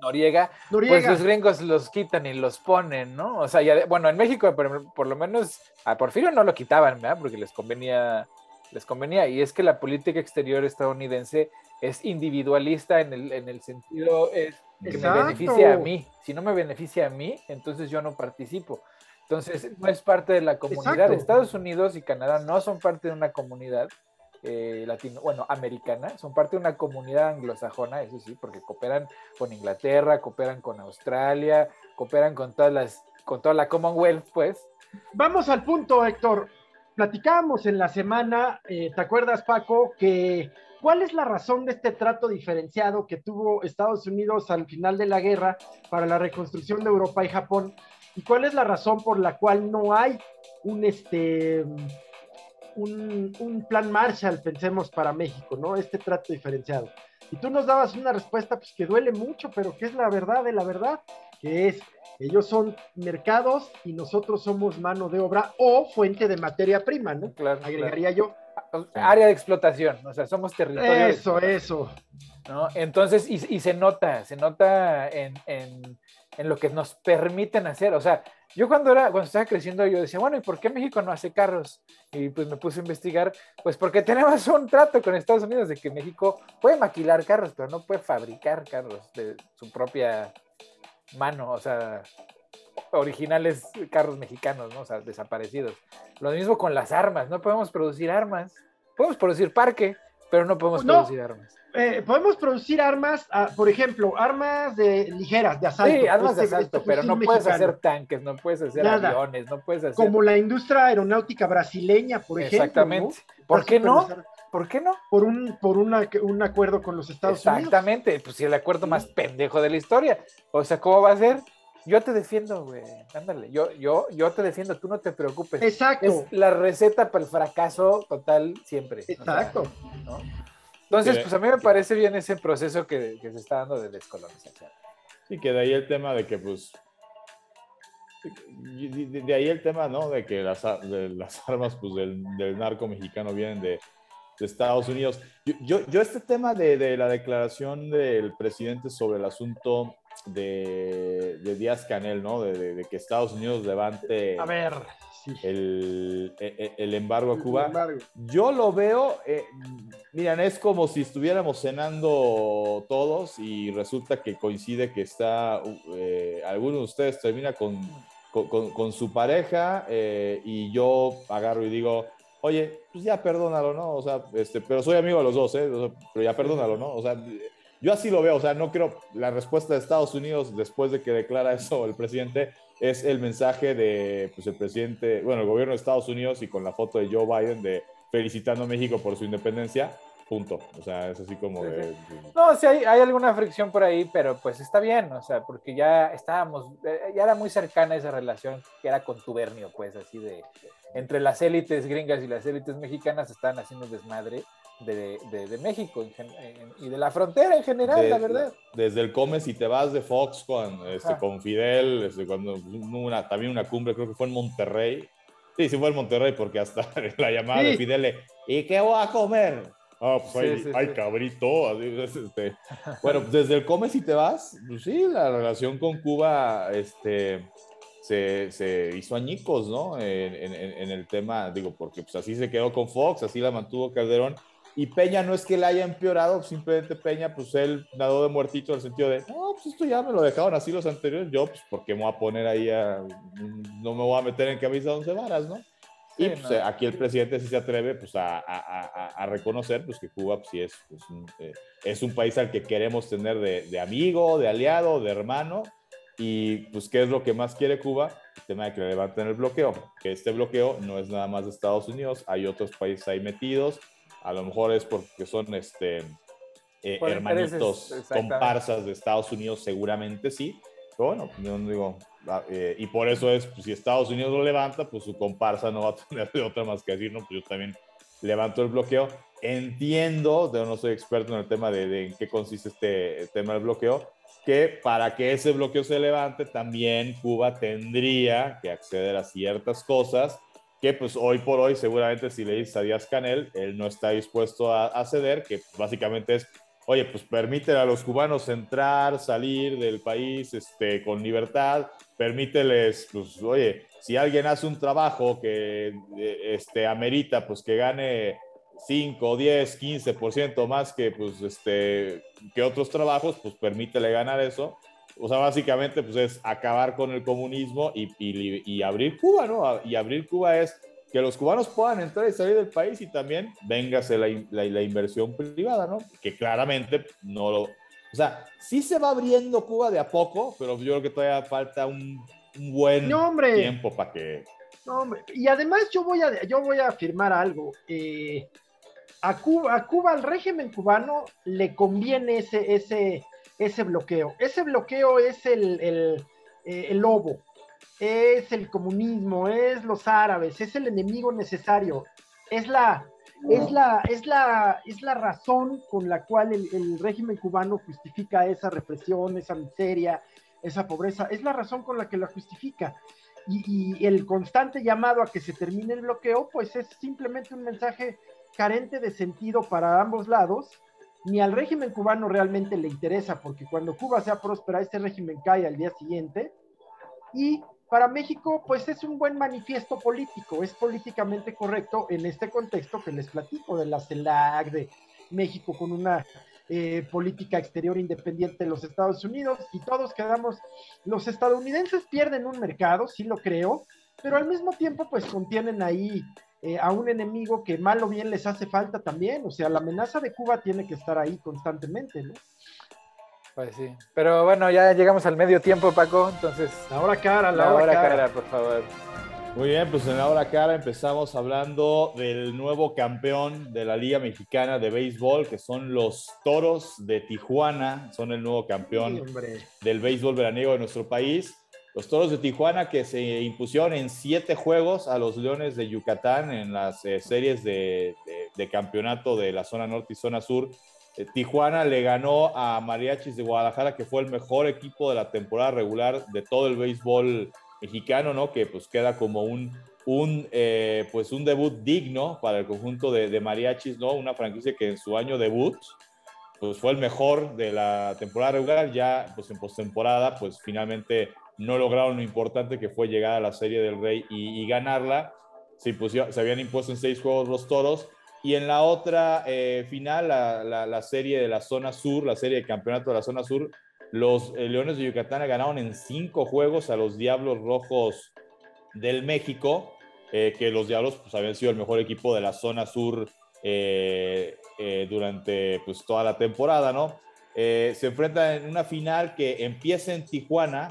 Noriega, pues los gringos los quitan y los ponen, ¿no? O sea, ya, bueno, en México por, lo menos a Porfirio no lo quitaban, ¿verdad? Porque les convenía, les convenía. Y es que la política exterior estadounidense es individualista en el, en el sentido es que me beneficia a mí. Si no me beneficia a mí, entonces yo no participo. Entonces, no es parte de la comunidad. Estados Unidos y Canadá no son parte de una comunidad eh, latino, bueno, americana, son parte de una comunidad anglosajona, eso sí, porque cooperan con Inglaterra, cooperan con Australia, cooperan con todas las, con toda la Commonwealth, pues. Vamos al punto, Héctor. Platicábamos en la semana, eh, ¿te acuerdas, Paco, que cuál es la razón de este trato diferenciado que tuvo Estados Unidos al final de la guerra para la reconstrucción de Europa y Japón? ¿Y cuál es la razón por la cual no hay un este un, plan Marshall, pensemos, para México, ¿no? Este trato diferenciado. Y tú nos dabas una respuesta pues, que duele mucho, pero que es la verdad de la verdad, que es, ellos son mercados y nosotros somos mano de obra o fuente de materia prima, ¿no? Claro, Agregaría yo. Área de explotación, o sea, somos territorio. Eso, eso. ¿no? Entonces, y, y, se nota, se nota en, en, en, lo que nos permiten hacer. O sea, yo cuando, era, cuando estaba creciendo, yo decía, bueno, ¿y por qué México no hace carros? Y pues me puse a investigar, pues porque tenemos un trato con Estados Unidos de que México puede maquilar carros, pero no puede fabricar carros de su propia mano, o sea, originales carros mexicanos, ¿no? O sea, desaparecidos. Lo mismo con las armas, no podemos producir armas, podemos producir parque, pero no podemos producir armas. Eh, podemos producir armas, ah, por ejemplo, armas de ligeras, de asalto. Sí, armas de este, asalto, pero no puedes hacer tanques, no puedes hacer aviones, no puedes hacer... Como la industria aeronáutica brasileña, por ejemplo. Exactamente. ¿Por qué no? ¿Por qué no? Por un, por un acuerdo con los Estados Unidos. Exactamente, pues sí, el acuerdo más pendejo de la historia. O sea, ¿cómo va a ser? Yo te defiendo, güey. Ándale, yo, yo, yo te defiendo, tú no te preocupes. Exacto. Es la receta para el fracaso total siempre. Exacto. Entonces, pues a mí me parece bien ese proceso que, se está dando de descolonización. Sí, que de ahí el tema de que, pues, de, ahí el tema, ¿no? De que las, las [LAUGHS] armas, pues, del, narco mexicano vienen de, Estados Unidos. Yo, yo, este tema de, la declaración del presidente sobre el asunto de, Díaz Canel, ¿no? De, que Estados Unidos levante... A ver, el, e, e, el, embargo a Cuba. Yo lo veo, eh, miren, es como si estuviéramos cenando todos y resulta que coincide que está, eh, alguno de ustedes termina con, con, su pareja eh, y yo agarro y digo, oye, pues ya perdónalo, ¿no? O sea, este, pero soy amigo de los dos, ¿eh? pero ya perdónalo, ¿no? O sea, yo así lo veo, o sea, no creo, la respuesta de Estados Unidos después de que declara eso el presidente es el mensaje de, pues el presidente, bueno, el gobierno de Estados Unidos y con la foto de Joe Biden de felicitando a México por su independencia, punto. O sea, es así como de... No, sí hay, hay, alguna fricción por ahí, pero pues está bien, o sea, porque ya estábamos, eh, ya era muy cercana esa relación que era contubernio, pues, así de, entre las élites gringas y las élites mexicanas estaban haciendo desmadre de, de, México y de la frontera en general, la verdad. Desde el Comes y te vas de Fox con, este, con Fidel, este, cuando una, también una cumbre, creo que fue en Monterrey. Sí, sí fue en Monterrey, porque hasta [LAUGHS] la llamada de Fidel, ¿y qué voy a comer? Ah, pues hay, cabrito. este. [LAUGHS] Bueno, desde el Comes y te vas, pues sí, la relación con Cuba, este se, se, hizo añicos, ¿no? En, en, en, el tema, digo, porque pues así se quedó con Fox, así la mantuvo Calderón, y Peña no es que le haya empeorado, simplemente Peña, pues él nadó de muertito en el sentido de, no, pues esto ya me lo dejaron así los anteriores, yo, pues, ¿por qué me voy a poner ahí a, no me voy a meter en camisa de once varas, ¿no? y pues, aquí el presidente sí se atreve pues, a, a, a, reconocer pues, que Cuba pues, sí es, pues, un, eh, es un país al que queremos tener de, de, amigo, de aliado, de hermano. Y pues, ¿qué es lo que más quiere Cuba? El tema de que le levanten el bloqueo. Que este bloqueo no es nada más de Estados Unidos, hay otros países ahí metidos a lo mejor es porque son este, eh, hermanitos comparsas de Estados Unidos, seguramente sí. Pero bueno, yo digo, ah, eh, y por eso es, pues, si Estados Unidos lo levanta, pues su comparsa no va a [LAUGHS] tener de otra más que decir, no, pues yo también levanto el bloqueo. Entiendo, yo no soy experto en el tema de, de en qué consiste este tema del bloqueo, que para que ese bloqueo se levante, también Cuba tendría que acceder a ciertas cosas que pues hoy por hoy seguramente si le dices a Díaz Canel, él no está dispuesto a, ceder, que básicamente es, oye, pues permite a los cubanos entrar, salir del país este, con libertad, permíteles, pues oye, si alguien hace un trabajo que eh, este, amerita pues que gane 5, 10, 15% más que, pues, este, que otros trabajos, pues permítele ganar eso o sea, básicamente, pues es acabar con el comunismo y, y, abrir Cuba, ¿no? Y abrir Cuba es que los cubanos puedan entrar y salir del país y también véngase la, la, inversión privada, ¿no? Que claramente no lo... O sea, sí se va abriendo Cuba de a poco, pero yo creo que todavía falta un, un buen tiempo para que... No, hombre. Y además yo voy a, yo voy a afirmar algo. Eh, a, Cuba, a Cuba, al régimen cubano, le conviene ese, ese, ese bloqueo. Ese bloqueo es el, el, eh, el, lobo, es el comunismo, es los árabes, es el enemigo necesario, es la, es la, es la, es la razón con la cual el, el, régimen cubano justifica esa represión, esa miseria, esa pobreza, es la razón con la que la justifica. Y, y el constante llamado a que se termine el bloqueo, pues es simplemente un mensaje carente de sentido para ambos lados ni al régimen cubano realmente le interesa, porque cuando Cuba sea próspera, ese régimen cae al día siguiente. Y para México, pues es un buen manifiesto político, es políticamente correcto en este contexto que les platico de la CELAC, de México con una eh, política exterior independiente de los Estados Unidos y todos quedamos, los estadounidenses pierden un mercado, sí lo creo, pero al mismo tiempo pues contienen ahí eh, a un enemigo que mal o bien les hace falta también. O sea, la amenaza de Cuba tiene que estar ahí constantemente, ¿no? Pues sí. Pero bueno, ya llegamos al medio tiempo, Paco. Entonces. La hora cara, la, hora, cara. por favor. Muy bien, pues en la hora cara empezamos hablando del nuevo campeón de la Liga Mexicana de Béisbol, que son los Toros de Tijuana, son el nuevo campeón del béisbol veraniego de nuestro país. Los Toros de Tijuana que se impusieron en siete juegos a los Leones de Yucatán en las eh, series de, campeonato de la zona norte y zona sur. Eh, Tijuana le ganó a Mariachis de Guadalajara, que fue el mejor equipo de la temporada regular de todo el béisbol mexicano, ¿no? Que pues queda como un, un, eh, pues un debut digno para el conjunto de, de, Mariachis, ¿no? Una franquicia que en su año debut pues fue el mejor de la temporada regular, ya pues en postemporada pues finalmente no lograron lo importante que fue llegar a la Serie del Rey y, ganarla. Se, habían impuesto en seis juegos los toros. Y en la otra eh, final, la, serie de la zona sur, la serie de campeonato de la zona sur, los eh, Leones de Yucatán ganaron en cinco juegos a los Diablos Rojos del México, eh, que los Diablos pues, habían sido el mejor equipo de la zona sur durante pues, toda la temporada, ¿no? se enfrentan en una final que empieza en Tijuana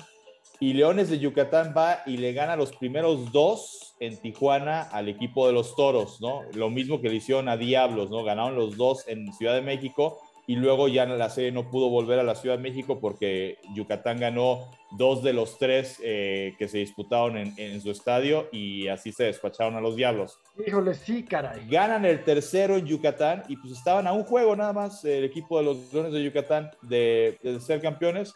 y Leones de Yucatán va y le gana los primeros dos en Tijuana al equipo de los Toros, ¿no? Lo mismo que le hicieron a Diablos, ¿no? Ganaron los dos en Ciudad de México y luego ya la serie no pudo volver a la Ciudad de México porque Yucatán ganó dos de los tres eh, que se disputaron en, su estadio y así se despacharon a los Diablos. Híjole, sí, caray. Ganan el tercero en Yucatán y pues estaban a un juego nada más el equipo de los Leones de Yucatán de, de ser campeones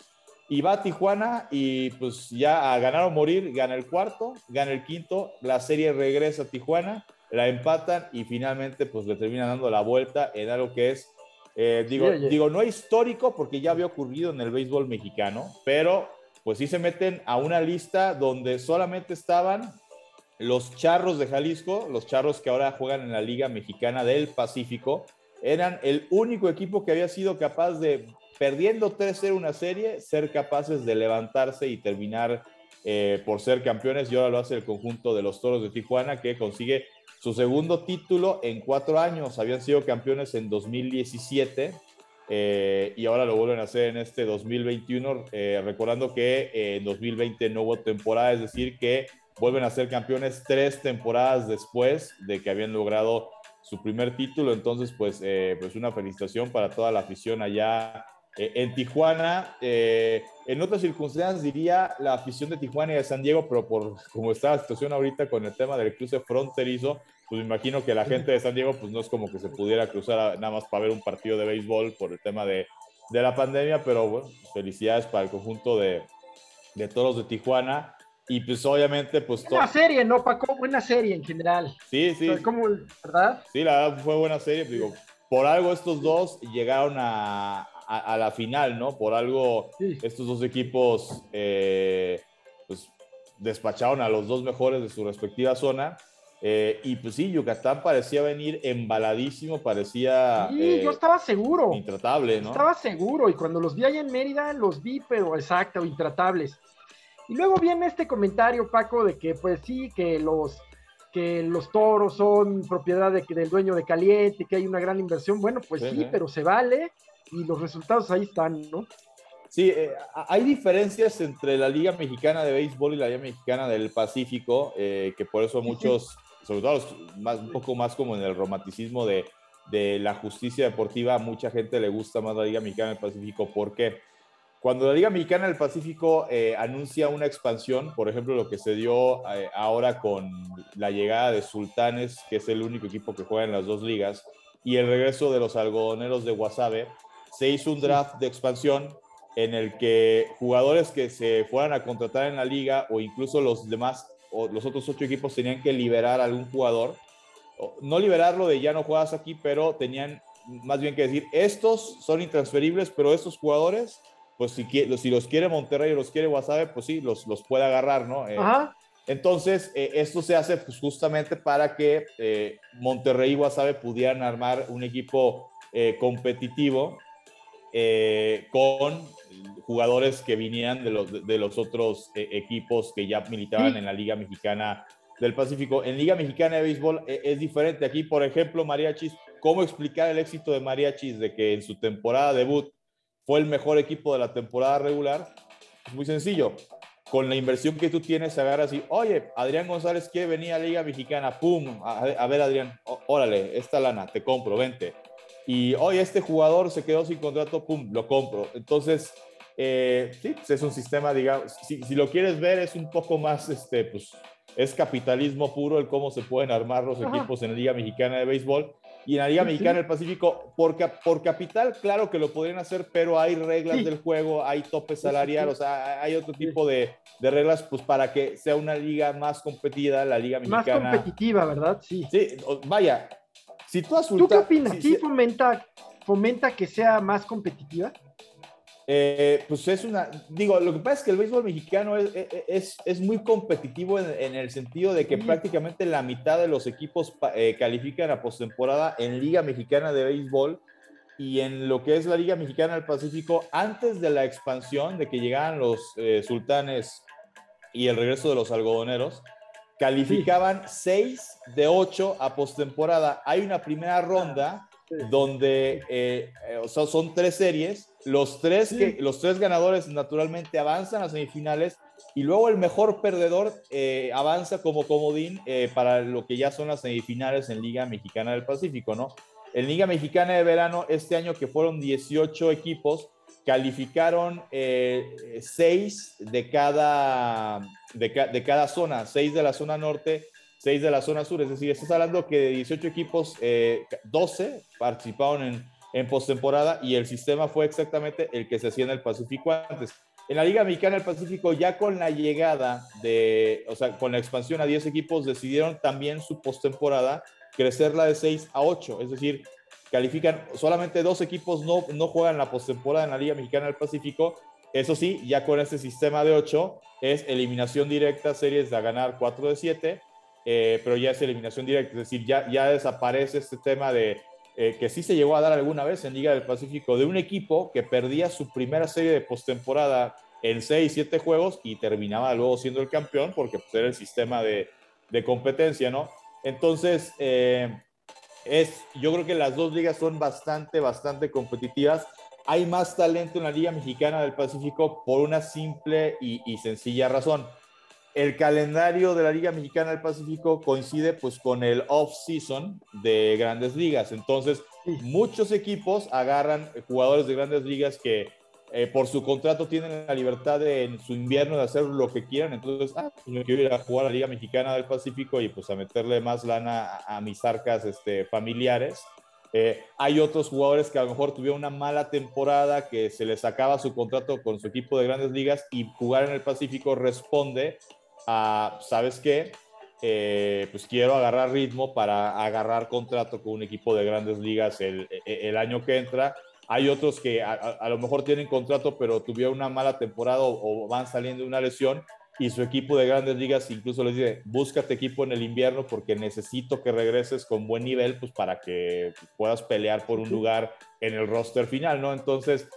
y va a Tijuana y pues ya a ganar o morir, gana el cuarto, gana el quinto, la serie regresa a Tijuana, la empatan y finalmente pues le terminan dando la vuelta en algo que es, eh, digo, digo, no histórico porque ya había ocurrido en el béisbol mexicano, pero pues sí se meten a una lista donde solamente estaban los charros de Jalisco, los charros que ahora juegan en la Liga Mexicana del Pacífico, eran el único equipo que había sido capaz de perdiendo 3-0 una serie, ser capaces de levantarse y terminar eh, por ser campeones. Y ahora lo hace el conjunto de los Toros de Tijuana, que consigue su segundo título en cuatro años. Habían sido campeones en 2017 eh, y ahora lo vuelven a hacer en este 2021, eh, recordando que en 2020 no hubo temporada, es decir, que vuelven a ser campeones tres temporadas después de que habían logrado su primer título. Entonces, pues, pues una felicitación para toda la afición allá eh, en Tijuana, eh, en otras circunstancias diría la afición de Tijuana y de San Diego, pero por como está la situación ahorita con el tema del cruce fronterizo, pues me imagino que la gente de San Diego pues no es como que se pudiera cruzar nada más para ver un partido de béisbol por el tema de, de la pandemia, pero bueno, felicidades para el conjunto de, de toros de Tijuana. Y pues obviamente, pues... Buena serie, ¿no, Paco? Buena serie en general. Sí, sí. como, ¿Verdad? Sí, la verdad fue buena serie. Digo, por algo estos dos llegaron a, a, la final, ¿no? Por algo, estos dos equipos eh, pues, despacharon a los dos mejores de su respectiva zona. Eh, y pues sí, Yucatán parecía venir embaladísimo, parecía. Sí, yo eh, estaba seguro. Intratable, ¿no? Estaba seguro, y cuando los vi allá en Mérida, los vi, pero exacto, intratables. Y luego viene este comentario, Paco, de que pues sí, que los, que los toros son propiedad del dueño de Caliente, que hay una gran inversión. Bueno, pues sí pero se vale y los resultados ahí están, ¿no? Sí, eh, hay diferencias entre la Liga Mexicana de Béisbol y la Liga Mexicana del Pacífico, eh, que por eso muchos, sobre todo más, un poco más como en el romanticismo de, de, la justicia deportiva, a mucha gente le gusta más la Liga Mexicana del Pacífico. Porque cuando la Liga Mexicana del Pacífico eh, anuncia una expansión, por ejemplo, lo que se dio ahora con la llegada de Sultanes, que es el único equipo que juega en las dos ligas, y el regreso de los algodoneros de Guasave, se hizo un draft de expansión en el que jugadores que se fueran a contratar en la liga o incluso los demás o los otros ocho equipos tenían que liberar a algún jugador. No liberarlo de ya no juegas aquí, pero tenían más bien que decir, estos son intransferibles, pero estos jugadores, pues si, si los quiere Monterrey o los quiere Guasave, pues sí, los, los puede agarrar, ¿no? Eh, entonces, eh, esto se hace pues, justamente para que eh, Monterrey y Guasave pudieran armar un equipo competitivo eh, con jugadores que vinieran de los, de los otros eh, equipos que ya militaban en la Liga Mexicana del Pacífico. En Liga Mexicana de Béisbol eh, es diferente. Aquí, por ejemplo, Mariachis, ¿cómo explicar el éxito de Mariachis de que en su temporada debut fue el mejor equipo de la temporada regular? Es muy sencillo. Con la inversión que tú tienes, agarras y, oye, Adrián González quiere venir a Liga Mexicana, pum, a, ver, Adrián, órale, esta lana, te compro, vente y hoy este jugador se quedó sin contrato, pum, lo compro. Entonces, eh, sí, pues es un sistema, digamos, si, lo quieres ver, es un poco más, este, pues, es capitalismo puro el cómo se pueden armar los equipos en la Liga Mexicana de Béisbol. Y en la Liga Mexicana del Pacífico, por, por capital, claro que lo podrían hacer, pero hay reglas del juego, hay tope salarial, o sea, hay otro tipo de, de, reglas, pues para que sea una liga más competida, la Liga Mexicana. Más competitiva, ¿verdad? Sí. Sí, vaya, si tú, ¿Tú qué opinas? ¿Sí, fomenta, fomenta que sea más competitiva? Eh, pues es una, digo, lo que pasa es que el béisbol mexicano es, es, es muy competitivo en, el sentido de que prácticamente la mitad de los equipos eh, califican a postemporada en Liga Mexicana de Béisbol y en lo que es la Liga Mexicana del Pacífico, antes de la expansión, de que llegaran los eh, sultanes y el regreso de los algodoneros, calificaban seis de ocho a postemporada. Hay una primera ronda donde eh, eh, son tres series los tres, que, los tres ganadores naturalmente avanzan a semifinales y luego el mejor perdedor eh, avanza como comodín para lo que ya son las semifinales en Liga Mexicana del Pacífico, ¿no? En Liga Mexicana de Verano, este año que fueron 18 equipos, calificaron eh, seis de cada, de, cada zona, seis de la zona norte, seis de la zona sur. Es decir, estás hablando que de 18 equipos, 12 participaron en, en postemporada y el sistema fue exactamente el que se hacía en el Pacífico antes. En la Liga Mexicana del Pacífico, ya con la llegada de, o sea, con la expansión a 10 equipos, decidieron también su postemporada crecerla de 6 a 8. Es decir, califican solamente dos equipos, no, no juegan la postemporada en la Liga Mexicana del Pacífico. Eso sí, ya con este sistema de 8 es eliminación directa, series de ganar 4 de 7, eh, pero ya es eliminación directa. Es decir, ya, ya desaparece este tema de eh, que sí se llegó a dar alguna vez en Liga del Pacífico, de un equipo que perdía su primera serie de postemporada en 6, 7 juegos y terminaba luego siendo el campeón porque pues, era el sistema de, de competencia, ¿no? Entonces, eh, es, yo creo que las dos ligas son bastante, bastante competitivas. Hay más talento en la Liga Mexicana del Pacífico por una simple y, y sencilla razón el calendario de la Liga Mexicana del Pacífico coincide pues con el off-season de grandes ligas. Entonces, muchos equipos agarran jugadores de grandes ligas que eh, por su contrato tienen la libertad en su invierno de hacer lo que quieran. Entonces, ah, pues quiero ir a jugar a la Liga Mexicana del Pacífico y pues a meterle más lana a, mis arcas este, familiares. Eh, hay otros jugadores que a lo mejor tuvieron una mala temporada, que se les acaba su contrato con su equipo de grandes ligas y jugar en el Pacífico responde ¿sabes qué? Eh, pues quiero agarrar ritmo para agarrar contrato con un equipo de grandes ligas el año que entra. Hay otros que a, lo mejor tienen contrato, pero tuvieron una mala temporada o, van saliendo de una lesión y su equipo de grandes ligas incluso les dice, búscate equipo en el invierno porque necesito que regreses con buen nivel, pues para que puedas pelear por un lugar en el roster final, ¿no? Entonces,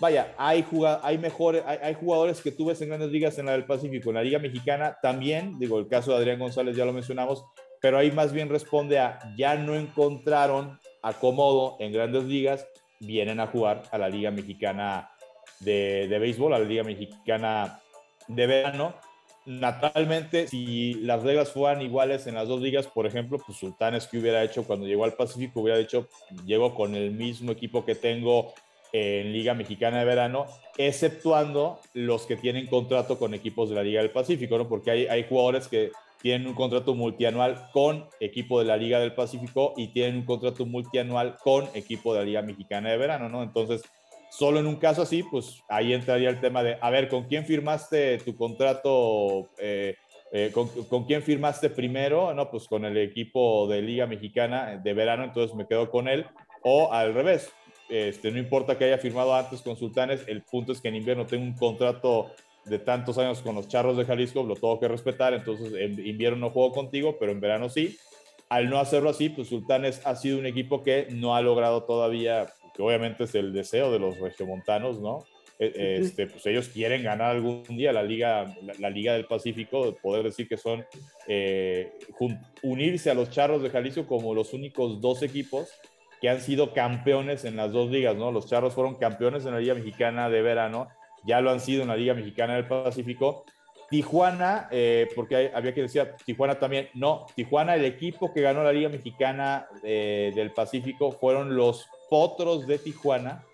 vaya, hay, hay, mejores, hay, jugadores que tú ves en grandes ligas en la del Pacífico, en la Liga Mexicana también, digo, el caso de Adrián González ya lo mencionamos, pero ahí más bien responde a ya no encontraron acomodo en grandes ligas, vienen a jugar a la Liga Mexicana de, de béisbol, a la Liga Mexicana de verano. Naturalmente, si las reglas fueran iguales en las dos ligas, por ejemplo, pues Sultanes que hubiera hecho cuando llegó al Pacífico, hubiera dicho, llego con el mismo equipo que tengo en Liga Mexicana de Verano, exceptuando los que tienen contrato con equipos de la Liga del Pacífico, ¿no? Porque hay, hay jugadores que tienen un contrato multianual con equipo de la Liga del Pacífico y tienen un contrato multianual con equipo de la Liga Mexicana de Verano, ¿no? Entonces, solo en un caso así, pues ahí entraría el tema de, a ver, ¿con quién firmaste tu contrato? Eh, eh, ¿con, ¿con, quién firmaste primero? No, pues con el equipo de Liga Mexicana de verano, entonces me quedo con él. O al revés, este, no importa que haya firmado antes con Sultanes, el punto es que en invierno tengo un contrato de tantos años con los Charros de Jalisco, lo tengo que respetar, entonces en invierno no juego contigo, pero en verano sí. Al no hacerlo así, pues Sultanes ha sido un equipo que no ha logrado todavía, que obviamente es el deseo de los regiomontanos, ¿no? E, este, pues ellos quieren ganar algún día la Liga, la, Liga del Pacífico, poder decir que son eh, unirse a los Charros de Jalisco como los únicos dos equipos que han sido campeones en las dos ligas, ¿no? Los Charros fueron campeones en la Liga Mexicana de verano, ya lo han sido en la Liga Mexicana del Pacífico. Tijuana, eh, porque había que decir Tijuana también, no, Tijuana, el equipo que ganó la Liga Mexicana eh, del Pacífico fueron los Potros de Tijuana.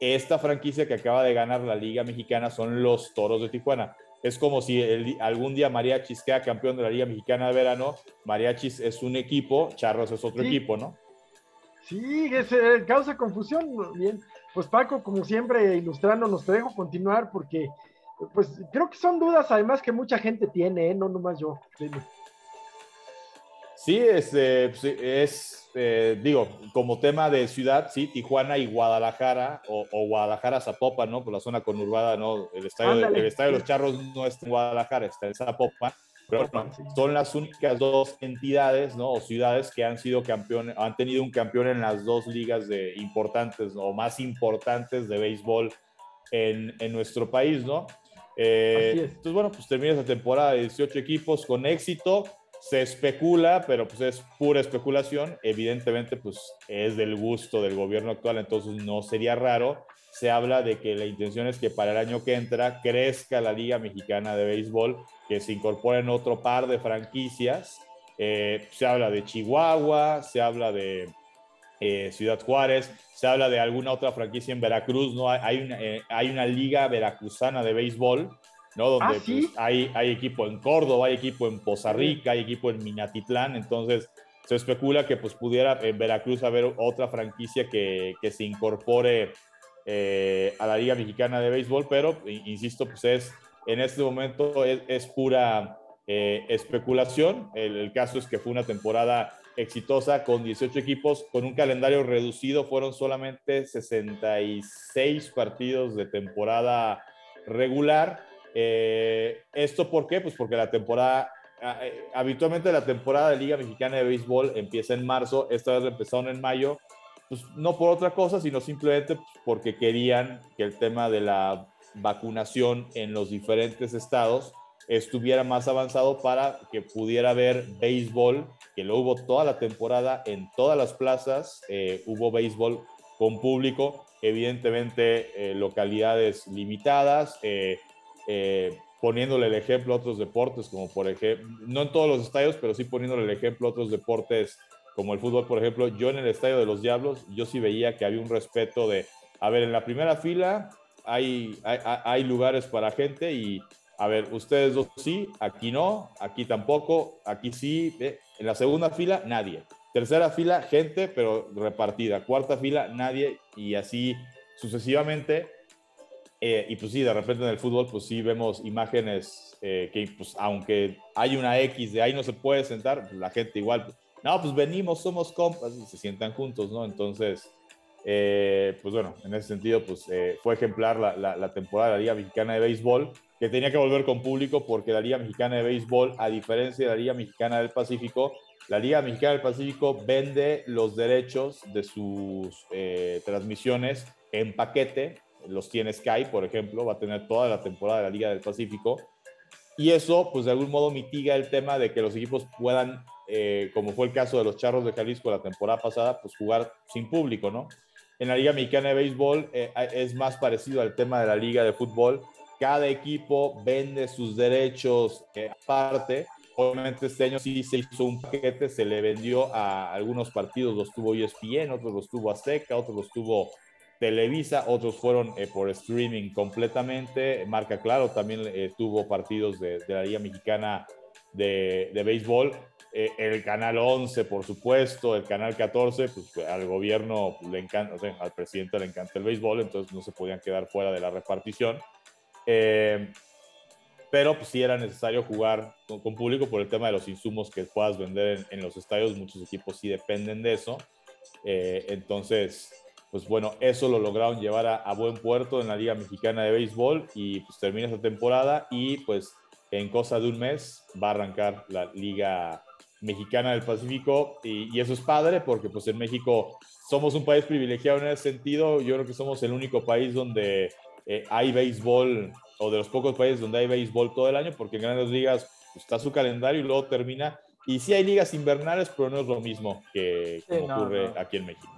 Esta franquicia que acaba de ganar la Liga Mexicana son los Toros de Tijuana. Es como si algún día Mariachis queda campeón de la Liga Mexicana de verano. Mariachis es un equipo, Charros es otro equipo, ¿no? Sí, es, eh, causa confusión. Bien, pues Paco, como siempre, ilustrándonos, te dejo continuar porque, pues creo que son dudas además que mucha gente tiene, ¿eh? no nomás yo. Sí, es, eh, pues, es eh, digo, como tema de ciudad, sí, Tijuana y Guadalajara, o, Guadalajara Zapopan, ¿no? Por la zona conurbada, ¿no? El estadio, el estadio de los Charros no está en Guadalajara, está en Zapopan son las únicas dos entidades ¿no? o ciudades que han sido campeones, han tenido un campeón en las dos ligas de importantes o más importantes de béisbol en, en nuestro país, ¿no? Eh, entonces, bueno, pues termina esa temporada de 18 equipos con éxito. Se especula, pero pues es pura especulación. Evidentemente, pues es del gusto del gobierno actual, entonces no sería raro se habla de que la intención es que para el año que entra crezca la Liga Mexicana de Béisbol, que se incorporen otro par de franquicias. Eh, se habla de Chihuahua, se habla de eh, Ciudad Juárez, se habla de alguna otra franquicia en Veracruz, ¿no? Hay una, eh, hay una liga veracruzana de béisbol, ¿no? Donde ¿Ah, sí? pues, hay, hay equipo en Córdoba, hay equipo en Poza Rica, hay equipo en Minatitlán, entonces se especula que pues pudiera en Veracruz haber otra franquicia que, que se incorpore eh, a la Liga Mexicana de Béisbol, pero insisto, pues es en este momento es, pura eh, especulación. El, caso es que fue una temporada exitosa con 18 equipos, con un calendario reducido, fueron solamente 66 partidos de temporada regular. Eh, ¿Esto por qué? Pues porque la temporada, habitualmente la temporada de Liga Mexicana de Béisbol empieza en marzo, esta vez empezaron en mayo, pues no por otra cosa, sino simplemente porque querían que el tema de la vacunación en los diferentes estados estuviera más avanzado para que pudiera haber béisbol, que lo hubo toda la temporada en todas las plazas, eh, hubo béisbol con público, evidentemente eh, localidades limitadas, eh, poniéndole el ejemplo a otros deportes, como por ejemplo, no en todos los estadios, pero sí poniéndole el ejemplo a otros deportes como el fútbol, por ejemplo, yo en el estadio de los Diablos, yo sí veía que había un respeto de, a ver, en la primera fila hay, hay, lugares para gente y a ver, ustedes dos sí, aquí no, aquí tampoco, aquí sí. En la segunda fila, nadie. Tercera fila, gente, pero repartida. Cuarta fila, nadie. Y así sucesivamente. Eh, y pues sí, de repente en el fútbol, pues sí vemos imágenes eh, que, pues aunque hay una X de ahí no se puede sentar, pues la gente igual, no, pues venimos, somos compas y se sientan juntos, ¿no? Entonces, eh, pues bueno, en ese sentido, pues eh, fue ejemplar la, temporada de la Liga Mexicana de Béisbol, que tenía que volver con público porque la Liga Mexicana de Béisbol, a diferencia de la Liga Mexicana del Pacífico, la Liga Mexicana del Pacífico vende los derechos de sus eh, transmisiones en paquete, los tiene Sky, por ejemplo, va a tener toda la temporada de la Liga del Pacífico, y eso, pues de algún modo mitiga el tema de que los equipos puedan, eh, como fue el caso de los Charros de Jalisco la temporada pasada, pues jugar sin público, ¿no? En la Liga Mexicana de Béisbol eh, es más parecido al tema de la Liga de Fútbol. Cada equipo vende sus derechos eh, aparte. Obviamente este año sí se hizo un paquete, se le vendió a algunos partidos, los tuvo ESPN, otros los tuvo Azteca, otros los tuvo Televisa, otros fueron eh, por streaming completamente. Marca Claro también eh, tuvo partidos de, de, la Liga Mexicana de, de Béisbol. Eh, el canal 11, por supuesto, el canal 14, pues al gobierno le encanta, o sea, al presidente le encanta el béisbol, entonces no se podían quedar fuera de la repartición. Eh, pero pues sí era necesario jugar con, con, público por el tema de los insumos que puedas vender en, en los estadios. Muchos equipos sí dependen de eso. Eh, entonces, pues bueno, eso lo lograron llevar a, a, buen puerto en la Liga Mexicana de Béisbol y pues termina esta temporada y pues en cosa de un mes va a arrancar la Liga Mexicana del Pacífico y, y, eso es padre porque pues en México somos un país privilegiado en ese sentido. Yo creo que somos el único país donde eh, hay béisbol o de los pocos países donde hay béisbol todo el año porque en grandes ligas pues, está su calendario y luego termina. Y sí hay ligas invernales, pero no es lo mismo que sí, como no, ocurre no. aquí en México.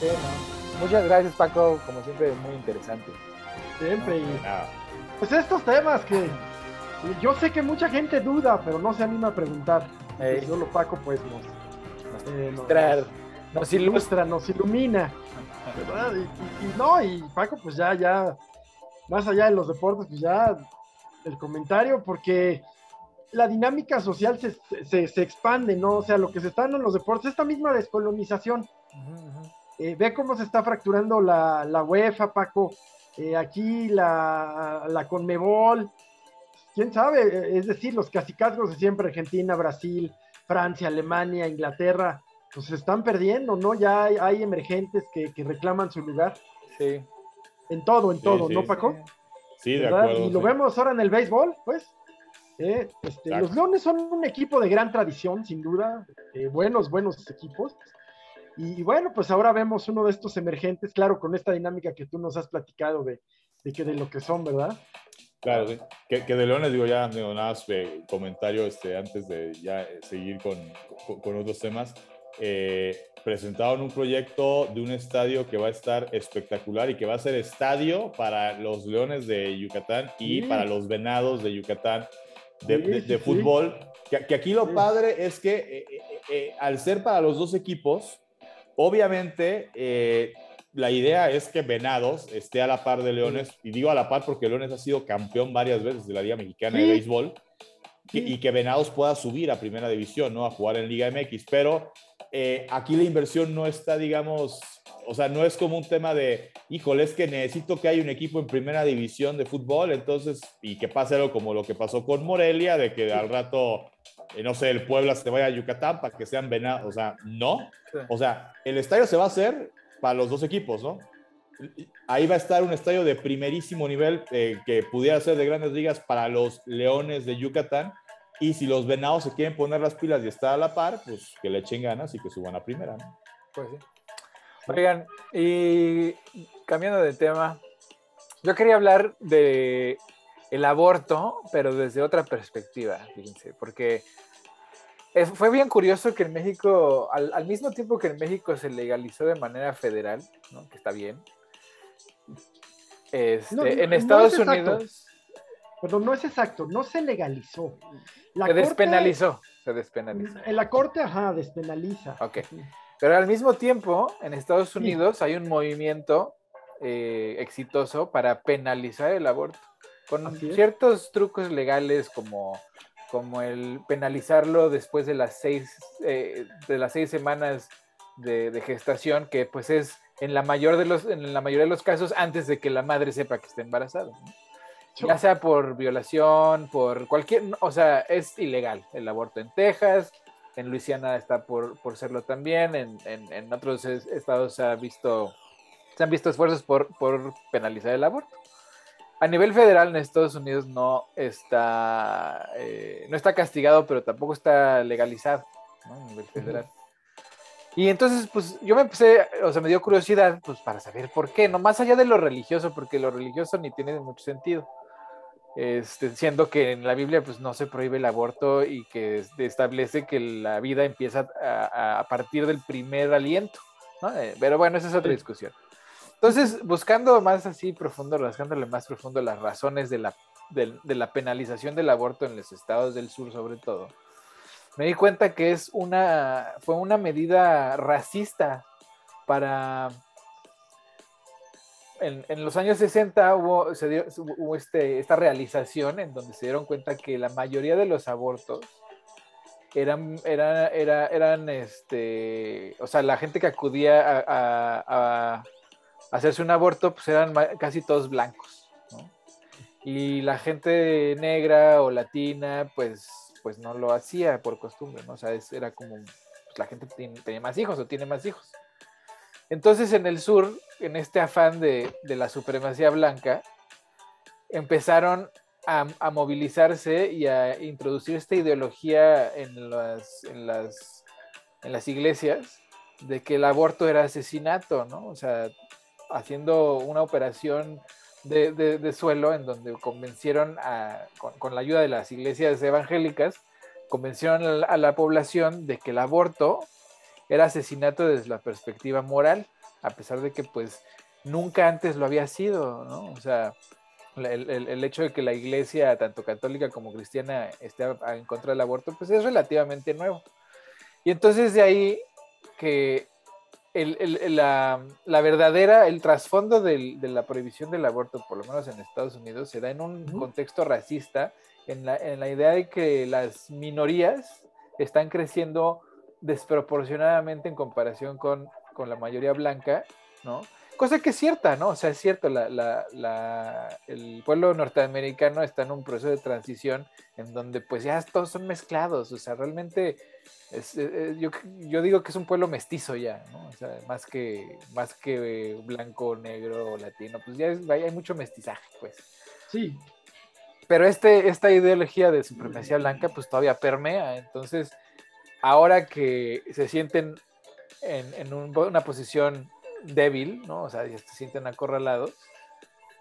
Sí, no. Muchas gracias Paco, como siempre muy interesante. Siempre. Y, pues estos temas que yo sé que mucha gente duda, pero no se anima a preguntar. Hey. Solo Paco pues nos, eh, nos, nos, nos ilustra, nos ilumina. ¿verdad? Y, y, y, no, y Paco pues ya, ya, más allá de los deportes, pues ya el comentario, porque la dinámica social se, se, se expande, ¿no? O sea, lo que se está dando en los deportes, esta misma descolonización. Uh -huh. Eh, ve cómo se está fracturando la, la UEFA, Paco. Eh, aquí la, la Conmebol, quién sabe, es decir, los casicazgos de siempre, Argentina, Brasil, Francia, Alemania, Inglaterra, pues se están perdiendo, ¿no? Ya hay, hay emergentes que, que, reclaman su lugar. Sí. En todo, en sí, todo, sí, ¿no, Paco? Sí, de acuerdo. Y lo vemos ahora en el béisbol, pues. Eh, este, los Leones son un equipo de gran tradición, sin duda. Eh, buenos, buenos equipos. Y, y, bueno, pues ahora vemos uno de estos emergentes, claro, con esta dinámica que tú nos has platicado de, de que de lo que son, ¿verdad? Claro, sí. que, que, de Leones, digo, ya, digo, nada más eh, comentario este, antes de ya seguir con, con, con otros temas. Eh, presentaron un proyecto de un estadio que va a estar espectacular y que va a ser estadio para los Leones de Yucatán y para los Venados de Yucatán de, fútbol. Que, aquí lo padre es que eh, eh, eh, al ser para los dos equipos, obviamente la idea es que Venados esté a la par de Leones, y digo a la par porque Leones ha sido campeón varias veces de la Liga Mexicana de Béisbol, y, que Venados pueda subir a Primera División, ¿no? A jugar en Liga MX, pero eh, aquí la inversión no está, digamos, o sea, no es como un tema de, híjole, es que necesito que haya un equipo en primera división de fútbol, entonces, y que pase algo como lo que pasó con Morelia, de que al rato, eh, no sé, el Puebla se vaya a Yucatán para que sean venados, o sea, no. O sea, el estadio se va a hacer para los dos equipos, ¿no? Ahí va a estar un estadio de primerísimo nivel eh, que pudiera ser de grandes ligas para los Leones de Yucatán y si los venados se quieren poner las pilas y estar a la par, pues que le echen ganas y que suban a primera, ¿no? Pues sí. Oigan, y cambiando de tema, yo quería hablar de el aborto, pero desde otra perspectiva, fíjense, porque fue bien curioso que en México, al, mismo tiempo que en México se legalizó de manera federal, ¿no? que está bien, este, en Estados Unidos... Perdón, no es exacto, no se legalizó. se despenalizó, se despenalizó. En la corte, ajá, despenaliza. Ok. Pero al mismo tiempo, en Estados Unidos hay un movimiento eh, exitoso para penalizar el aborto, con ciertos trucos legales como, como el penalizarlo después de las seis, eh, de las seis semanas de, gestación, que pues es en la, mayor de los, en la mayoría de los casos antes de que la madre sepa que está embarazada. ¿no? [LAUGHS] ya sea por violación, por cualquier, o sea, es ilegal el aborto en Texas, en Luisiana está por, por serlo también, en, en, otros estados se, ha visto, se han visto esfuerzos por, por penalizar el aborto. A nivel federal en Estados Unidos no está, eh, no está castigado, pero tampoco está legalizado ¿no? a nivel federal. Y entonces, pues yo me empecé, o sea, me dio curiosidad, pues para saber por qué, no más allá de lo religioso, porque lo religioso ni tiene mucho sentido este, siendo que en la Biblia pues no se prohíbe el aborto y que establece que la vida empieza a, partir del primer aliento, eh, pero bueno, esa es otra discusión. Entonces, buscando más así profundo, rasgándole más profundo las razones de la, de, la penalización del aborto en los estados del sur sobre todo, me di cuenta que es una, fue una medida racista para en, los años 60 hubo, se dio, hubo este, esta realización en donde se dieron cuenta que la mayoría de los abortos eran, eran, eran este, o sea, la gente que acudía a, hacerse un aborto, pues eran casi todos blancos, Y la gente negra o latina, pues, pues no lo hacía por costumbre, ¿no? O sea, era como, pues la gente tenía más hijos o tiene más hijos. Entonces en el sur, en este afán de, la supremacía blanca, empezaron a, movilizarse y a introducir esta ideología en las, iglesias de que el aborto era asesinato, ¿no? O sea, haciendo una operación de, suelo en donde convencieron, con, la ayuda de las iglesias evangélicas, convencieron a la población de que el aborto era asesinato desde la perspectiva moral, a pesar de que pues nunca antes lo había sido, ¿no? O sea, el, hecho de que la iglesia, tanto católica como cristiana, esté en contra del aborto, pues es relativamente nuevo. Y entonces de ahí que la, verdadera, el trasfondo de la prohibición del aborto, por lo menos en Estados Unidos, se da en un contexto racista, en la, en la idea de que las minorías están creciendo desproporcionadamente en comparación con, la mayoría blanca, ¿no? Cosa que es cierta, ¿no? O sea, es cierto, el pueblo norteamericano está en un proceso de transición en donde pues ya todos son mezclados, o sea, realmente eh, eh, yo, digo que es un pueblo mestizo ya, ¿no? O sea, más que, más que blanco, negro o latino, pues ya hay mucho mestizaje, pues. Sí. Pero este, esta ideología de supremacía blanca pues todavía permea, entonces ahora que se sienten en, una posición débil, ¿no? O sea, se sienten acorralados,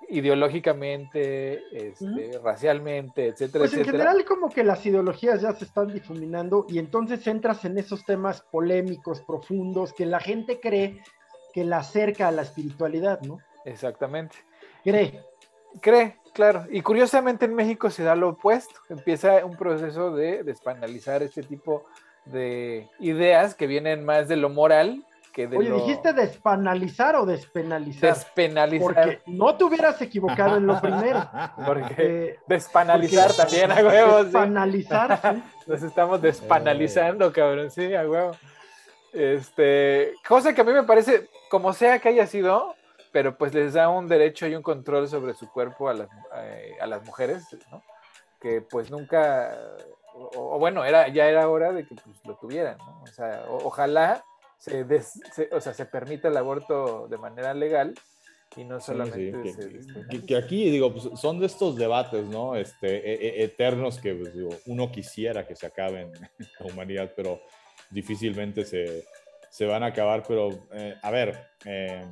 ideológicamente, este, racialmente, etcétera, pues en general como que las ideologías ya se están difuminando y entonces entras en esos temas polémicos, profundos, que la gente cree que la acerca a la espiritualidad, ¿no? Exactamente. Cree. Cree, claro. Y curiosamente en México se da lo opuesto. Empieza un proceso de despanalizar este tipo de ideas que vienen más de lo moral que de Oye, ¿dijiste despanalizar o despenalizar? Despenalizar. Porque no te hubieras equivocado en lo [LAUGHS] primero. Porque despanalizar también, a huevo. Despanalizar, sí. Nos estamos despanalizando, cabrón, sí, a huevo. Este, cosa que a mí me parece, como sea que haya sido, pero pues les da un derecho y un control sobre su cuerpo a las, eh, a las mujeres, ¿no? Que pues nunca, o, bueno, era, ya era hora de que pues, lo tuvieran, ¿no? O sea, ojalá se, o sea, se permita el aborto de manera legal y no solamente que, aquí digo pues, son de estos debates no este e, e, eternos que pues, digo, uno quisiera que se acaben [LAUGHS] la humanidad pero difícilmente se, se van a acabar pero eh, a ver eh,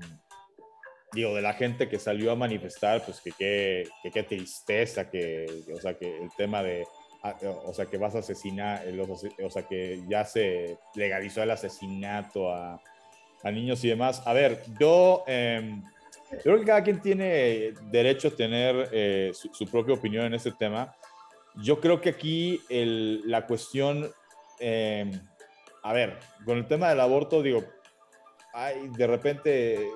digo, de la gente que salió a manifestar, pues que qué tristeza, que, o sea, que el tema de, o sea, que vas a asesinar, o sea, que ya se legalizó el asesinato a, a niños y demás. A ver, yo, eh, creo que cada quien tiene derecho a tener eh, su, propia opinión en este tema. Yo creo que aquí la cuestión, em, a ver, con el tema del aborto, digo, hay de repente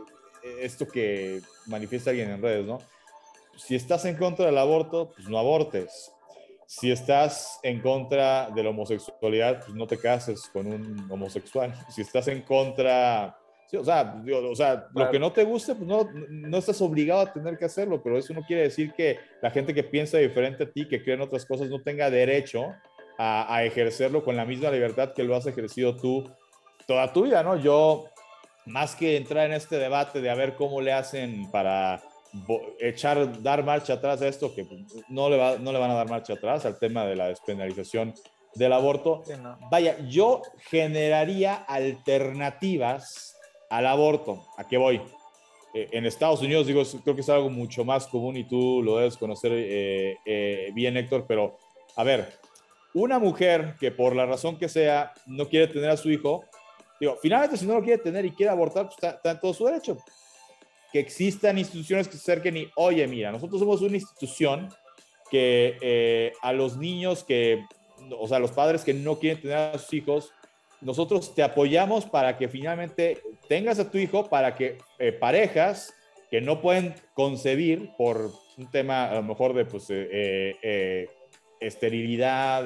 esto que manifiesta alguien en redes, ¿no? Si estás en contra del aborto, pues no abortes. Si estás en contra de la homosexualidad, pues no te cases con un homosexual. [LAUGHS] Si estás en contra, o sea, o sea lo que no te guste, pues no, no estás obligado a tener que hacerlo, pero eso no quiere decir que la gente que piensa diferente a ti, que cree en otras cosas, no tenga derecho a, a ejercerlo con la misma libertad que lo has ejercido tú toda tu vida, ¿no? Yo más que entrar en este debate de a ver cómo le hacen para echar, dar marcha atrás a esto, que no le, va, no le van a dar marcha atrás al tema de la despenalización del aborto. Vaya, yo generaría alternativas al aborto. ¿A qué voy? Eh, en Estados Unidos, digo, creo que es algo mucho más común y tú lo debes conocer eh, eh, bien, Héctor, pero a ver, una mujer que por la razón que sea no quiere tener a su hijo, Digo, finalmente, si no lo quiere tener y quiere abortar, pues está, en todo su derecho. Que existan instituciones que se acerquen y, oye, mira, nosotros somos una institución que eh, a los niños que, o sea, a los padres que no quieren tener a sus hijos, nosotros te apoyamos para que finalmente tengas a tu hijo, para que eh, parejas que no pueden concebir por un tema a lo mejor de pues, eh, esterilidad,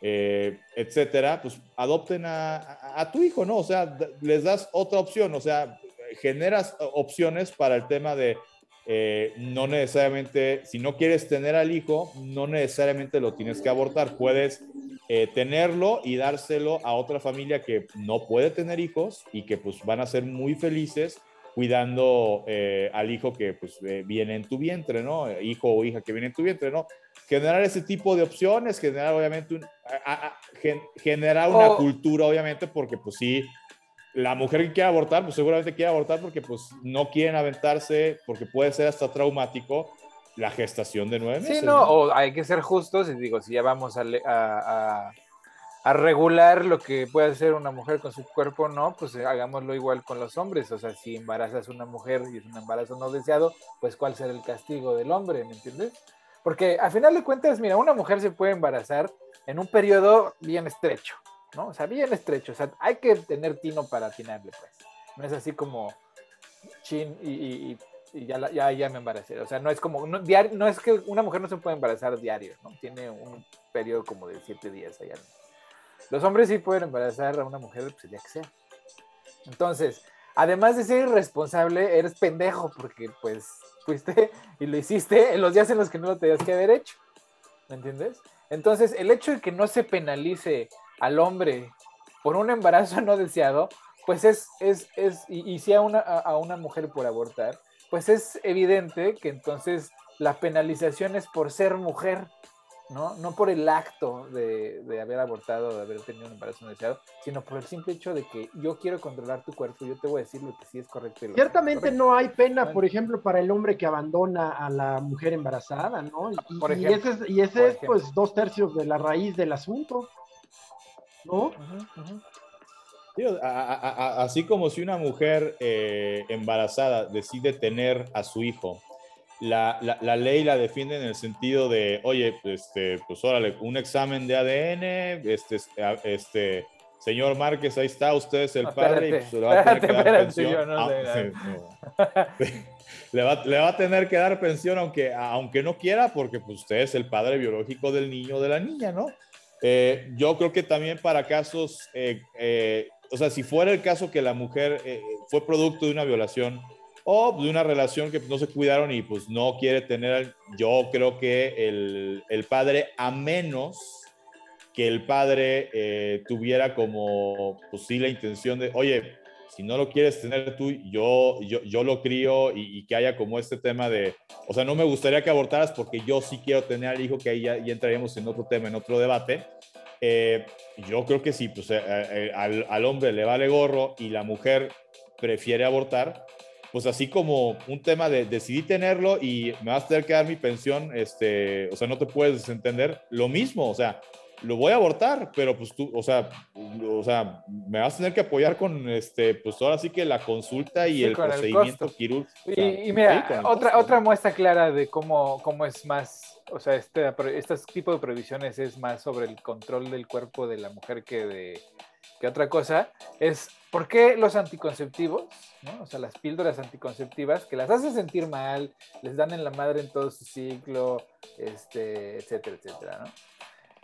etcétera, pues adopten a, tu hijo, ¿no? O sea, les das otra opción, o sea, generas opciones para el tema de eh, no necesariamente, si no quieres tener al hijo, no necesariamente lo tienes que abortar, puedes eh, tenerlo y dárselo a otra familia que no puede tener hijos y que pues van a ser muy felices cuidando al hijo que pues viene en tu vientre, ¿no? Hijo o hija que viene en tu vientre, ¿no? generar ese tipo de opciones, generar obviamente generar una cultura obviamente porque pues sí, la mujer que quiere abortar pues seguramente quiere abortar porque pues no quieren aventarse porque puede ser hasta traumático la gestación de nueve meses. Sí, no, o hay que ser justos y digo, si ya vamos a, a, a, regular lo que puede hacer una mujer con su cuerpo, no, pues hagámoslo igual con los hombres. O sea, si embarazas a una mujer y es un embarazo no deseado, pues cuál será el castigo del hombre, ¿me entiendes? Porque al final de cuentas, mira, una mujer se puede embarazar en un periodo bien estrecho, ¿no? O sea, bien estrecho. O sea, hay que tener tino para atinarle, pues. No es así como chin y, ya, ya, ya, me embaracé. O sea, no es como, no, diario, no es que una mujer no se puede embarazar diario, ¿no? Tiene un periodo como de siete días allá. Los hombres sí pueden embarazar a una mujer, pues el que sea. Entonces, además de ser irresponsable, eres pendejo, porque pues fuiste y lo hiciste en los días en los que no lo tenías que haber hecho. ¿Me entiendes? Entonces, el hecho de que no se penalice al hombre por un embarazo no deseado, pues es, es, es y, si a una, a una mujer por abortar, pues es evidente que entonces la penalización es por ser mujer. ¿no? No por el acto de, de, haber abortado, de haber tenido un embarazo no deseado, sino por el simple hecho de que yo quiero controlar tu cuerpo, yo te voy a decir lo que sí es correcto. Ciertamente no hay pena, por ejemplo, para el hombre que abandona a la mujer embarazada, ¿no? Y, por ejemplo, y ese, es, pues, dos tercios de la raíz del asunto, ¿no? así como si una mujer eh, embarazada decide tener a su hijo, la, la, ley la defiende en el sentido de, oye, este, pues órale, un examen de ADN, este, este, señor Márquez, ahí está, usted es el padre, y pues, le va a tener que dar pensión. [LAUGHS] le, va, le, va, a tener que dar pensión aunque, aunque no quiera, porque pues, usted es el padre biológico del niño o de la niña, ¿no? Eh, yo creo que también para casos, eh, eh, o sea, si fuera el caso que la mujer fue producto de una violación, o de una relación que no se cuidaron y pues no quiere tener, yo creo que el, el padre, a menos que el padre eh, tuviera como, pues sí, la intención de, oye, si no lo quieres tener tú, yo, yo, yo lo crío y, que haya como este tema de, o sea, no me gustaría que abortaras porque yo sí quiero tener al hijo, que ahí ya, entraríamos en otro tema, en otro debate. Eh, yo creo que sí, pues eh, al, al hombre le vale gorro y la mujer prefiere abortar, pues así como un tema de decidí tenerlo y me vas a tener que dar mi pensión, este, o sea, no te puedes entender, lo mismo, o sea, lo voy a abortar, pero pues tú, o sea, o sea, me vas a tener que apoyar con, este, pues ahora sí que la consulta y el procedimiento quirúrgico. y, mira, otra, otra muestra clara de cómo, cómo es más, o sea, este, este tipo de prohibiciones es más sobre el control del cuerpo de la mujer que de que otra cosa, es por qué los anticonceptivos, ¿no? o sea, las píldoras anticonceptivas, que las hacen sentir mal, les dan en la madre en todo su ciclo, este, etcétera, etcétera, ¿no?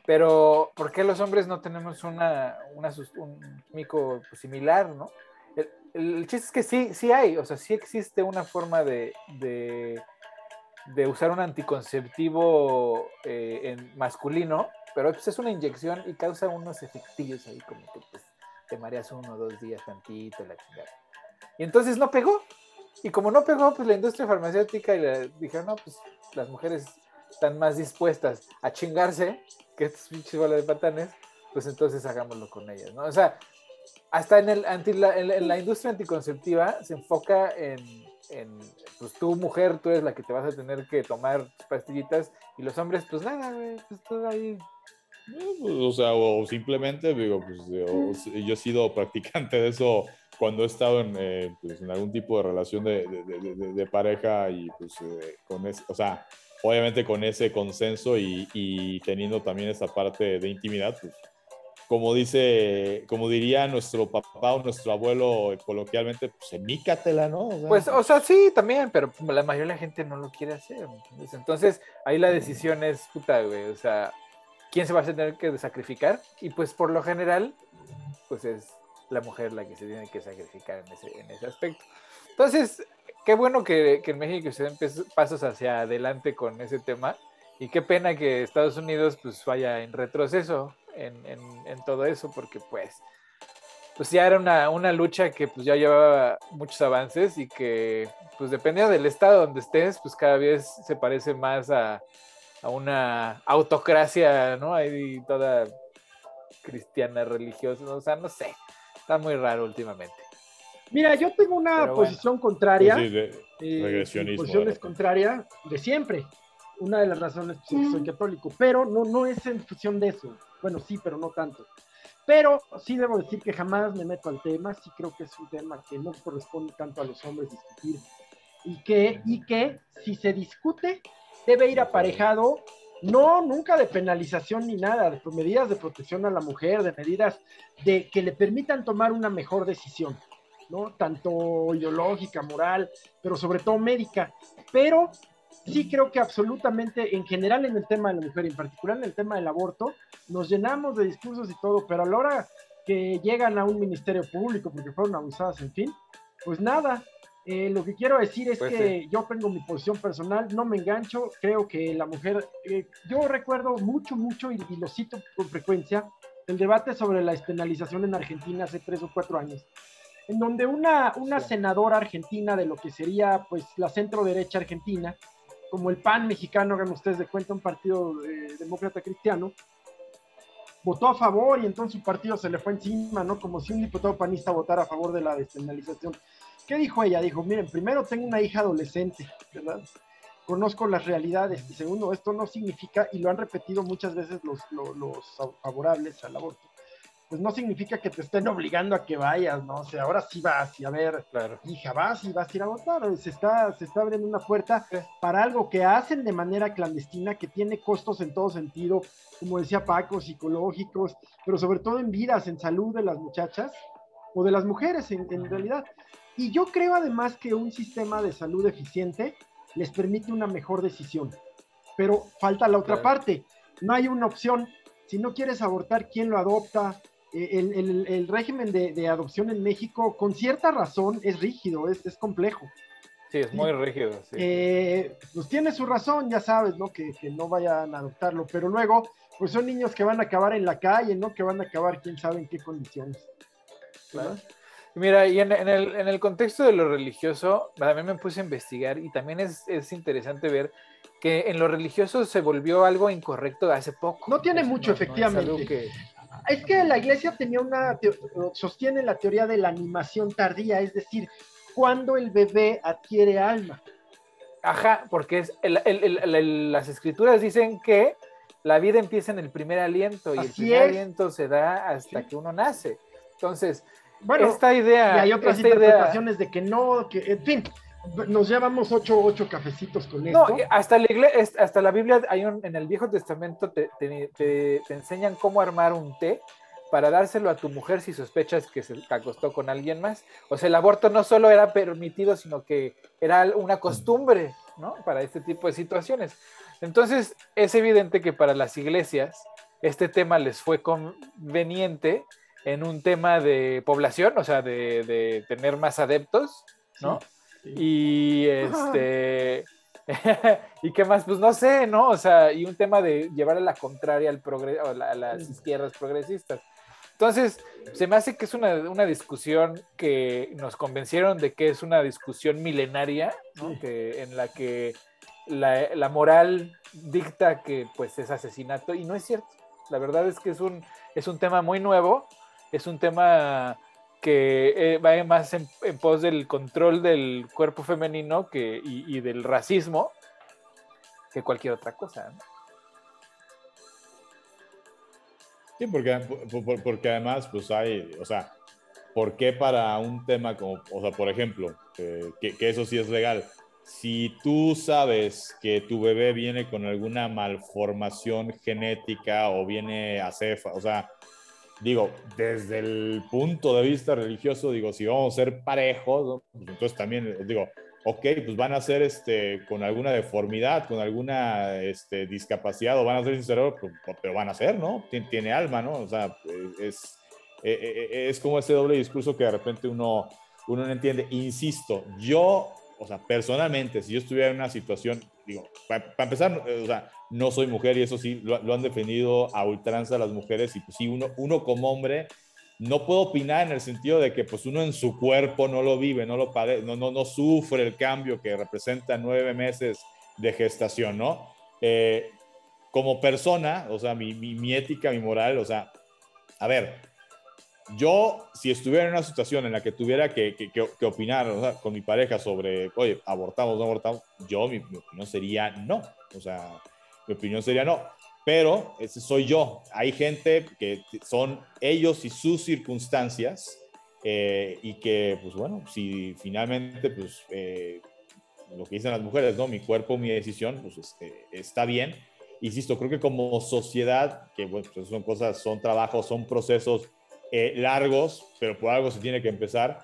Pero, ¿por qué los hombres no tenemos una, un químico similar, no? El, chiste es que sí, sí hay, o sea, sí existe una forma de, de, de usar un anticonceptivo eh, masculino pero pues, es una inyección y causa unos efectillos ahí como que pues, te mareas uno o dos días tantito, la chingada. Y entonces no pegó. Y como no pegó, pues la industria farmacéutica y le dijeron, no, pues las mujeres están más dispuestas a chingarse que estos pinches bolas de patanes, pues entonces hagámoslo con ellas, ¿no? O sea, hasta en, el, anti, la, en, la industria anticonceptiva se enfoca en, en, pues tú mujer, tú eres la que te vas a tener que tomar pastillitas y los hombres, pues nada, pues todo ahí pues, o sea, o simplemente, digo, pues yo, he sido practicante de eso cuando he estado en, eh, pues, en algún tipo de relación de, de, de, pareja y pues eh, con ese, o sea, obviamente con ese consenso y, y, teniendo también esa parte de intimidad, pues como dice, como diría nuestro papá o nuestro abuelo coloquialmente, pues emícatela, ¿no? pues, o sea, sí, también, pero la mayoría de la gente no lo quiere hacer, Entonces, ahí la decisión es, puta, güey, o sea, quién se va a tener que sacrificar y pues por lo general pues es la mujer la que se tiene que sacrificar en ese, en ese aspecto. Entonces, qué bueno que, en México se den pasos hacia adelante con ese tema y qué pena que Estados Unidos pues vaya en retroceso en, en, en todo eso porque pues pues ya era una, una, lucha que pues ya llevaba muchos avances y que pues dependiendo del estado donde estés pues cada vez se parece más a, a una autocracia, ¿no? Ahí toda cristiana, religiosa, o sea, no sé, está muy raro últimamente. Mira, yo tengo una posición contraria. Pues sí, de eh, posición es contraria de siempre. Una de las razones es que soy católico, pero no, no es en función de eso. Bueno, sí, pero no tanto. Pero sí debo decir que jamás me meto al tema, sí creo que es un tema que no corresponde tanto a los hombres discutir y que, y que si se discute, debe ir aparejado, no nunca de penalización ni nada, de medidas de protección a la mujer, de medidas de que le permitan tomar una mejor decisión, ¿no? Tanto ideológica, moral, pero sobre todo médica. Pero sí creo que absolutamente, en general en el tema de la mujer, en particular en el tema del aborto, nos llenamos de discursos y todo, pero a la hora que llegan a un ministerio público porque fueron abusadas, en fin, pues nada, eh, lo que quiero decir es pues que yo tengo mi posición personal, no me engancho, creo que la mujer, eh, yo recuerdo mucho, mucho, y, lo cito con frecuencia, el debate sobre la despenalización en Argentina hace tres o cuatro años, en donde una, una senadora argentina de lo que sería pues la centro derecha argentina, como el PAN mexicano, hagan ustedes de cuenta, un partido eh, demócrata cristiano, votó a favor y entonces su partido se le fue encima, ¿no? Como si un diputado panista votara a favor de la despenalización. ¿Qué dijo ella? Dijo, miren, primero tengo una hija adolescente, ¿verdad? Conozco las realidades. Y segundo, esto no significa, y lo han repetido muchas veces los, los favorables al aborto, pues no significa que te estén obligando a que vayas, ¿no? O sea, ahora sí vas y a ver, claro. hija, vas y vas a ir a votar. Se está, se está abriendo una puerta para algo que hacen de manera clandestina, que tiene costos en todo sentido, como decía Paco, psicológicos, pero sobre todo en vidas, en salud de las muchachas o de las mujeres en, en realidad. Y yo creo además que un sistema de salud eficiente les permite una mejor decisión. Pero falta la otra parte. No hay una opción. Si no quieres abortar, ¿quién lo adopta? El, régimen de, adopción en México, con cierta razón, es rígido, es, complejo. Sí, es muy rígido. Eh, pues tiene su razón, ya sabes, ¿no? Que, no vayan a adoptarlo, pero luego, pues son niños que van a acabar en la calle, ¿no? Que van a acabar quién sabe en qué condiciones. Mira, y en, el, en, el, contexto de lo religioso, también me puse a investigar y también es, es, interesante ver que en lo religioso se volvió algo incorrecto hace poco. No tiene mucho, efectivamente es que la iglesia tenía una, sostiene la teoría de la animación tardía, es decir, cuando el bebé adquiere alma. Ajá, porque es las escrituras dicen que la vida empieza en el primer aliento y el primer aliento se da hasta que uno nace. Entonces, bueno, esta idea. Y hay otras interpretaciones de que no, que, en fin, nos llevamos ocho, ocho cafecitos con esto. No, hasta la, hasta la Biblia, hay un, en el Viejo Testamento te, te, enseñan cómo armar un té para dárselo a tu mujer si sospechas que se acostó con alguien más. O sea, el aborto no solo era permitido, sino que era una costumbre, ¿no? Para este tipo de situaciones. Entonces, es evidente que para las iglesias este tema les fue conveniente en un tema de población, o sea, de, de tener más adeptos, ¿no? Y este. [LAUGHS] y qué más, pues no sé, ¿no? O sea, y un tema de llevar a la contraria al progreso, a, las izquierdas progresistas. Entonces, se me hace que es una, una, discusión que nos convencieron de que es una discusión milenaria, ¿no? que, en la que la, la, moral dicta que pues es asesinato, y no es cierto. La verdad es que es un, es un tema muy nuevo, es un tema que eh, va más en, pos del control del cuerpo femenino que, y, del racismo que cualquier otra cosa. Sí, porque, porque además, pues hay, o sea, ¿por qué para un tema como, o sea, por ejemplo, que, que, eso sí es legal? Si tú sabes que tu bebé viene con alguna malformación genética o viene a cefa, o sea, digo, desde el punto de vista religioso, digo, si vamos a ser parejos, pues entonces también digo, ok, pues van a ser este, con alguna deformidad, con alguna este, discapacidad, o van a ser sin cerebro, pues, pues, pero van a ser, ¿no? Tiene, alma, ¿no? O sea, es, e, e, e, es, como ese doble discurso que de repente uno, uno no entiende. Insisto, yo, o sea, personalmente, si yo estuviera en una situación, digo, para empezar, o sea, no soy mujer y eso sí, lo, han defendido a ultranza las mujeres y pues sí, uno, como hombre no puedo opinar en el sentido de que pues uno en su cuerpo no lo vive, no lo no, no, no sufre el cambio que representa nueve meses de gestación, ¿no? Eh, como persona, o sea, mi, ética, mi moral, o sea, a ver, yo si estuviera en una situación en la que tuviera que, que, opinar o sea, con mi pareja sobre, oye, abortamos, no abortamos, yo mi, mi opinión sería no, o sea, mi opinión sería no. Pero ese soy yo. Hay gente que son ellos y sus circunstancias eh, y que, pues bueno, si finalmente, pues eh, lo que dicen las mujeres, ¿no? Mi cuerpo, mi decisión, pues este, está bien. Insisto, creo que como sociedad, que pues son cosas, son trabajos, son procesos eh, largos, pero por algo se tiene que empezar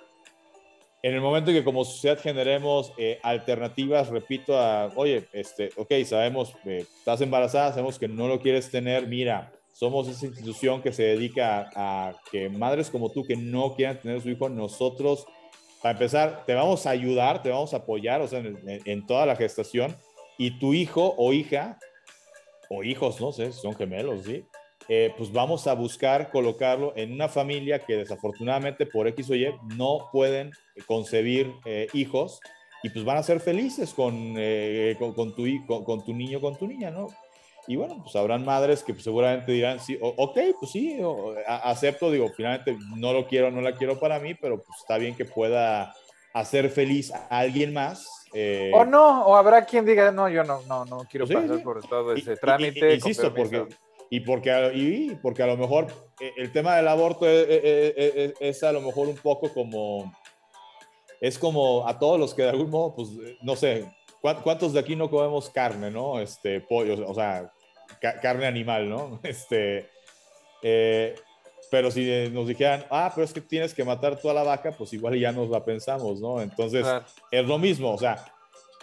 en el momento en que como sociedad generemos eh, alternativas, repito, a, oye, este, ok, sabemos, que estás embarazada, sabemos que no lo quieres tener, mira, somos esa institución que se dedica a, que madres como tú que no quieran tener su hijo, nosotros, para empezar, te vamos a ayudar, te vamos a apoyar, o sea, en, toda la gestación, y tu hijo o hija, o hijos, no sé, son gemelos, ¿sí? Eh, pues vamos a buscar colocarlo en una familia que desafortunadamente por X o Y no pueden concebir eh, hijos y pues van a ser felices con, eh, con, tu, con, con, tu niño, con tu niña, ¿no? Y bueno, pues habrán madres que pues, seguramente dirán, sí, ok, pues sí, acepto, digo, finalmente no lo quiero, no la quiero para mí, pero pues está bien que pueda hacer feliz a alguien más. Eh. O no, o habrá quien diga, no, yo no, no, no quiero pues pasar por todo ese trámite. insisto, porque, y porque, y porque a lo mejor eh, el tema del aborto es, es, a lo mejor un poco como, es como a todos los que de algún modo, pues, no sé, ¿cuántos de aquí no comemos carne, no? Este, pollo, o sea, carne animal, ¿no? [LAUGHS] Este, eh, pero si nos dijeran, ah, pero es que tienes que matar toda la vaca, pues igual ya nos la pensamos, ¿no? Entonces, es lo mismo, o sea,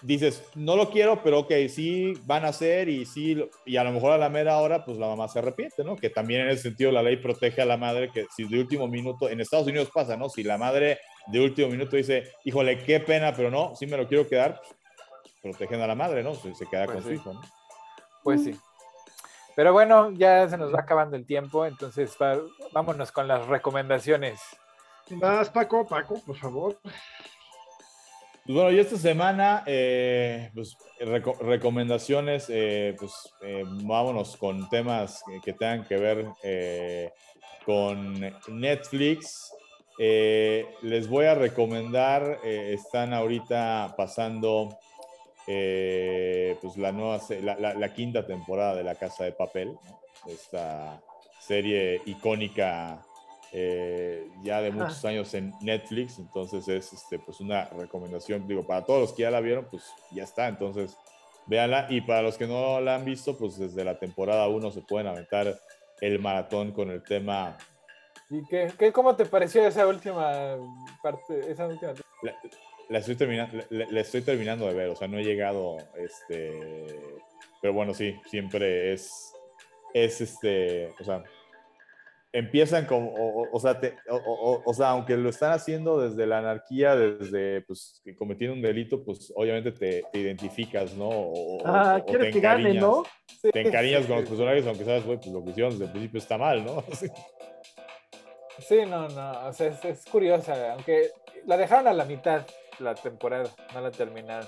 dices, no lo quiero, pero ok, sí van a hacer y sí, y a lo mejor a la mera hora, pues la mamá se arrepiente, ¿no? Que también en ese sentido la ley protege a la madre, que si de último minuto, en Estados Unidos pasa, ¿no? Si la madre de último minuto dice, híjole, qué pena, pero no, sí me lo quiero quedar, pues, protegen a la madre, ¿no? Se, queda pues con su hijo, ¿no? Pues sí. Pero bueno, ya se nos va acabando el tiempo, entonces vámonos con las recomendaciones. Vas, Paco, Paco, por favor. Pues bueno, y esta semana, eh, pues, recomendaciones, eh, pues eh, vámonos con temas que, tengan que ver con Netflix. les voy a recomendar, están ahorita pasando pues la nueva, la, quinta temporada de La Casa de Papel, esta serie icónica eh, ya de muchos años en Netflix, entonces es este, pues una recomendación, digo, para todos los que ya la vieron, pues ya está, entonces véanla, y para los que no la han visto, pues desde la temporada 1 se pueden aventar el maratón con el tema. ¿Y qué, qué cómo te pareció esa última parte, esa última la estoy terminando, la, estoy terminando de ver, o sea, no he llegado, este, pero bueno, sí, siempre es, es este, o sea, empiezan como, o, sea, o, sea, aunque lo están haciendo desde la anarquía, desde, pues, que cometieron un delito, pues, obviamente te, identificas, ¿no? O, ah, quieres que gane, ¿no? Te encariñas con los personajes, aunque sabes, pues, lo que hicieron desde el principio está mal, ¿no? [LAUGHS] Sí, no, no, o sea, es, es curiosa, aunque la dejaron a la mitad la temporada, no la terminaron.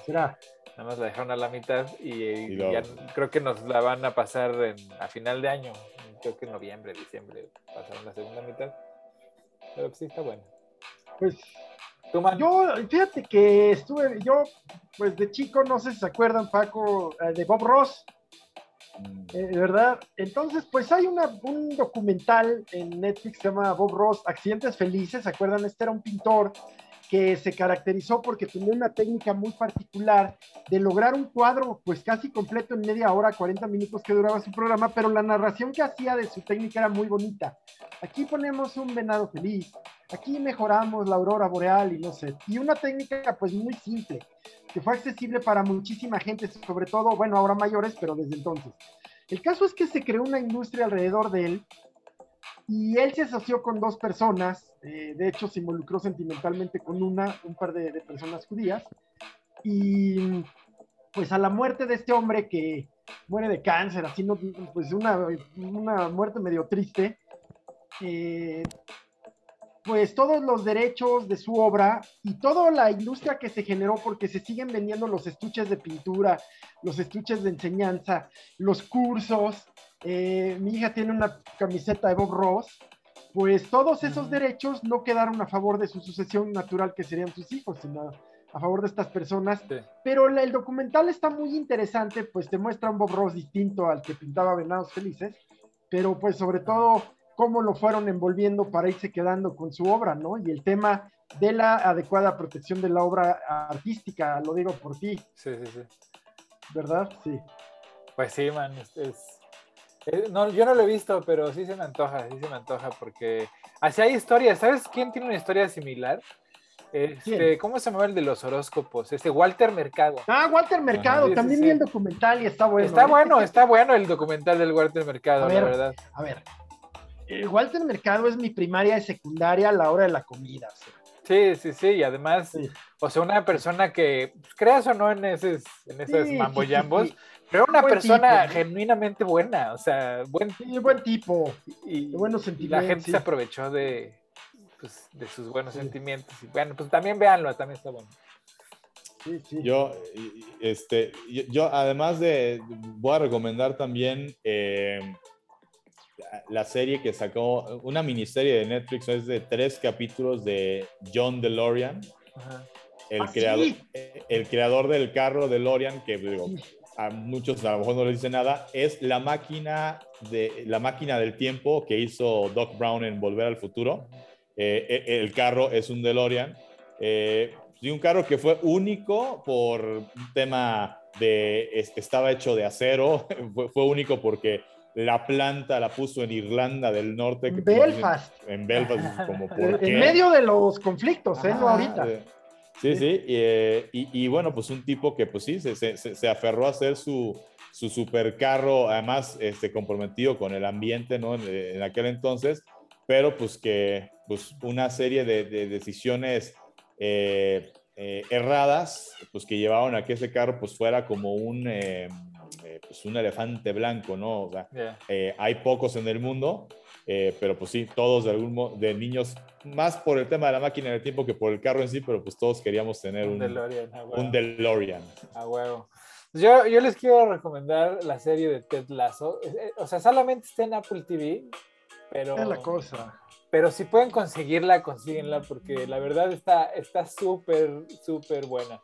Nada más la dejaron a la mitad y, ya creo que nos la van a pasar a final de año. Creo que en noviembre, diciembre pasaron la segunda mitad. Pero sí está bueno. Pues yo, fíjate que estuve, yo, pues de chico, no sé si se acuerdan, Paco, eh, de Bob Ross. Mm. Eh, ¿Verdad? Entonces, pues hay una, un documental en Netflix que se llama Bob Ross, Accidentes Felices, ¿se acuerdan? Este era un pintor que se caracterizó porque tenía una técnica muy particular de lograr un cuadro pues casi completo en media hora, 40 minutos que duraba su programa, pero la narración que hacía de su técnica era muy bonita. Aquí ponemos un venado feliz, aquí mejoramos la aurora boreal y no sé, y una técnica pues muy simple, que fue accesible para muchísima gente, sobre todo, bueno, ahora mayores, pero desde entonces. El caso es que se creó una industria alrededor de él y él se asoció con dos personas, eh, de hecho se involucró sentimentalmente con una, un par de, personas judías, y pues a la muerte de este hombre que muere de cáncer, así no, pues una, una muerte medio triste, eh, pues todos los derechos de su obra y toda la industria que se generó porque se siguen vendiendo los estuches de pintura, los estuches de enseñanza, los cursos, eh, mi hija tiene una camiseta de Bob Ross, pues todos esos derechos no quedaron a favor de su sucesión natural, que serían sus hijos, sino a favor de estas personas. Pero el documental está muy interesante, pues te muestra un Bob Ross distinto al que pintaba Venados Felices, pero pues sobre todo cómo lo fueron envolviendo para irse quedando con su obra, ¿no? Y el tema de la adecuada protección de la obra artística, lo digo por ti. Sí, sí, sí. ¿Verdad? Sí. Pues sí, man, es eh, no, yo no lo he visto, pero sí se me antoja, sí se me antoja, porque así hay historias. ¿Sabes quién tiene una historia similar? Este, ¿Cómo se llama el de los horóscopos? Este Walter Mercado. Ah, Walter Mercado, también vi el documental y está bueno. Está ¿eh? bueno, está bueno el documental del Walter Mercado, la verdad. A ver, el Walter Mercado es mi primaria y secundaria a la hora de la comida. Sí, sí, sí, y además, o sea, una persona que, pues, creas o no en esos, en esos mamboyambos, pero una persona genuinamente buena, o sea, buen, buen tipo. Y, buenos sentimientos. la gente se aprovechó de, pues, de sus buenos sentimientos. Y bueno, pues también véanlo, también está bueno. Yo, este, yo, además de, voy a recomendar también eh, la serie que sacó, una miniserie de Netflix, es de tres capítulos de John DeLorean. El, ah, creador, eh, el creador del carro DeLorean, que digo, a muchos a lo mejor no les dice nada, es la máquina, de, la máquina del tiempo que hizo Doc Brown en Volver al Futuro. Eh, e, el carro es un DeLorean. Eh, y un carro que fue único por un tema de, estaba hecho de acero, [LAUGHS] fue, fue único porque la planta la puso en Irlanda del Norte. Que Belfast. En, Belfast, como por En medio de los conflictos, ¿eh? No ahorita. Sí, sí, eh, y, y, bueno, pues un tipo que pues sí, se, se, se aferró a hacer su, su supercarro, además este, comprometido con el ambiente, ¿no? En, en, aquel entonces, pero pues que pues una serie de, de decisiones eh, eh, erradas, pues que llevaban a que ese carro pues fuera como un eh, pues un elefante blanco, ¿no? O sea, eh, hay pocos en el mundo, eh, pero pues sí, todos de algún modo, de niños, más por el tema de la máquina del tiempo que por el carro en sí, pero pues todos queríamos tener un, un DeLorean. Un DeLorean. A huevo. Pues yo, yo les quiero recomendar la serie de Ted Lasso. O sea, solamente está en Apple TV, pero... Es la cosa. Pero si pueden conseguirla, consíguenla, porque la verdad está súper, súper buena.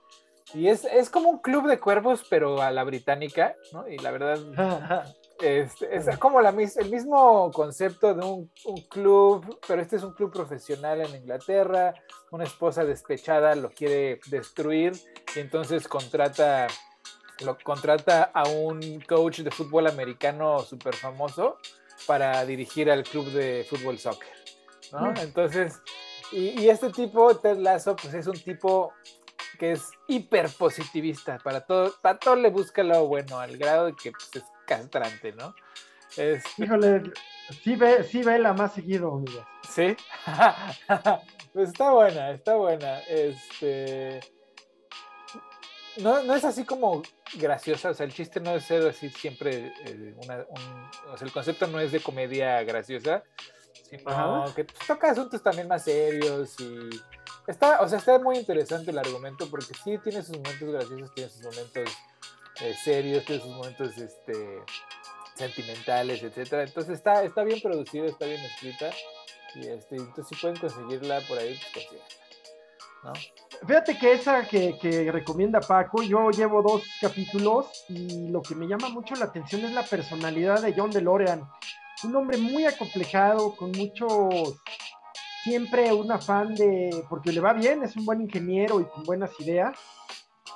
Y es, es, como un club de cuervos, pero a la británica, ¿no? Y la verdad, [LAUGHS] es, es como la, el mismo concepto de un, un, club, pero este es un club profesional en Inglaterra. Una esposa despechada lo quiere destruir y entonces contrata, lo, contrata a un coach de fútbol americano súper famoso para dirigir al club de fútbol soccer, ¿no? Mm. Entonces, y, y, este tipo, Ted Lasso, pues es un tipo que es hiper positivista, para todo, para todo le busca lo bueno, al grado de que pues, es castrante, ¿no? Es... Híjole, sí ve, sí ve la más seguido, amigo. Sí, [LAUGHS] pues está buena, está buena. Este no, no, es así como graciosa, o sea, el chiste no es ser así siempre, eh, una, un, o sea, el concepto no es de comedia graciosa, sino que pues, toca asuntos también más serios y Está, o sea, está muy interesante el argumento porque sí tiene sus momentos graciosos, tiene sus momentos eh, serios, tiene sus momentos este, sentimentales, etcétera. Entonces está, está bien producido, está bien escrita. Y este, entonces si pueden conseguirla por ahí, pues ¿no? Fíjate que esa que, que, recomienda Paco, yo llevo dos capítulos y lo que me llama mucho la atención es la personalidad de John DeLorean. Un hombre muy acomplejado, con muchos siempre un afán de, porque le va bien, es un buen ingeniero y con buenas ideas,